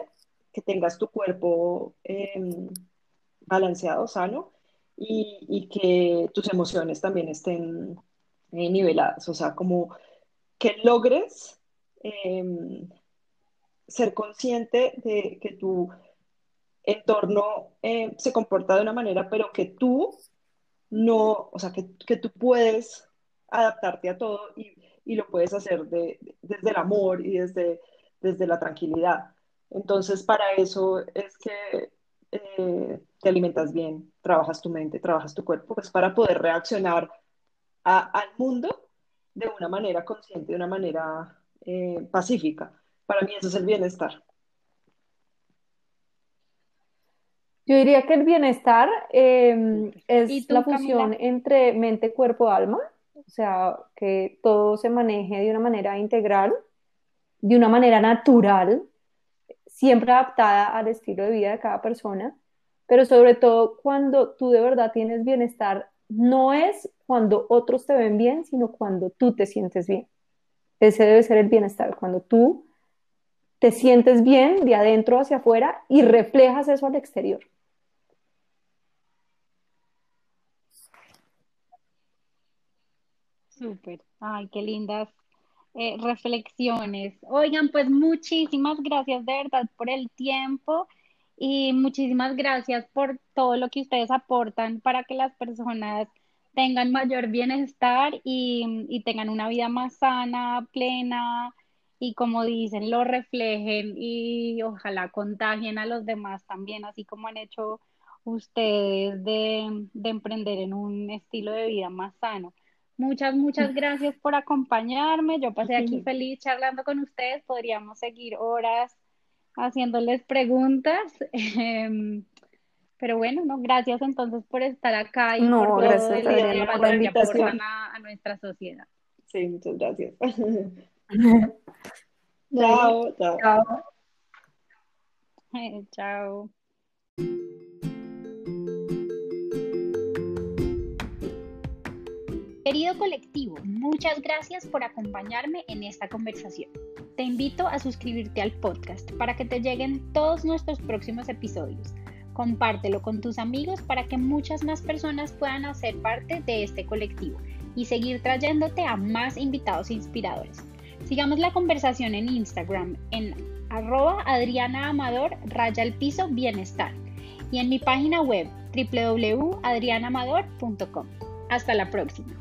que tengas tu cuerpo em, balanceado, sano, y, y, que tus emociones también estén niveladas, o sea, como que logres eh, ser consciente de que tu entorno eh, se comporta de una manera, pero que tú no, o sea, que, que tú puedes adaptarte a todo y, y lo puedes hacer de, desde el amor y desde, desde la tranquilidad. Entonces, para eso es que eh, te alimentas bien, trabajas tu mente, trabajas tu cuerpo, pues para poder reaccionar al mundo de una manera consciente, de una manera eh, pacífica. Para mí eso es el bienestar. Yo diría que el bienestar eh, es tú, la fusión Camila? entre mente, cuerpo, alma, o sea, que todo se maneje de una manera integral, de una manera natural, siempre adaptada al estilo de vida de cada persona, pero sobre todo cuando tú de verdad tienes bienestar, no es cuando otros te ven bien, sino cuando tú te sientes bien. Ese debe ser el bienestar, cuando tú te sientes bien de adentro hacia afuera y reflejas eso al exterior. Súper. Ay, qué lindas eh, reflexiones. Oigan, pues muchísimas gracias de verdad por el tiempo y muchísimas gracias por todo lo que ustedes aportan para que las personas tengan mayor bienestar y, y tengan una vida más sana, plena y como dicen, lo reflejen y ojalá contagien a los demás también, así como han hecho ustedes de, de emprender en un estilo de vida más sano. Muchas, muchas gracias por acompañarme. Yo pasé aquí feliz charlando con ustedes. Podríamos seguir horas haciéndoles preguntas. Pero bueno, no, gracias entonces por estar acá y No, por todo gracias, el Adriana, por la invitación. aportan a, a nuestra sociedad. Sí, muchas gracias. Chao, chao. chao. Chao. Querido colectivo, muchas gracias por acompañarme en esta conversación. Te invito a suscribirte al podcast para que te lleguen todos nuestros próximos episodios. Compártelo con tus amigos para que muchas más personas puedan hacer parte de este colectivo y seguir trayéndote a más invitados inspiradores. Sigamos la conversación en Instagram en arroba Adriana Amador raya el piso bienestar y en mi página web www.adrianamador.com. Hasta la próxima.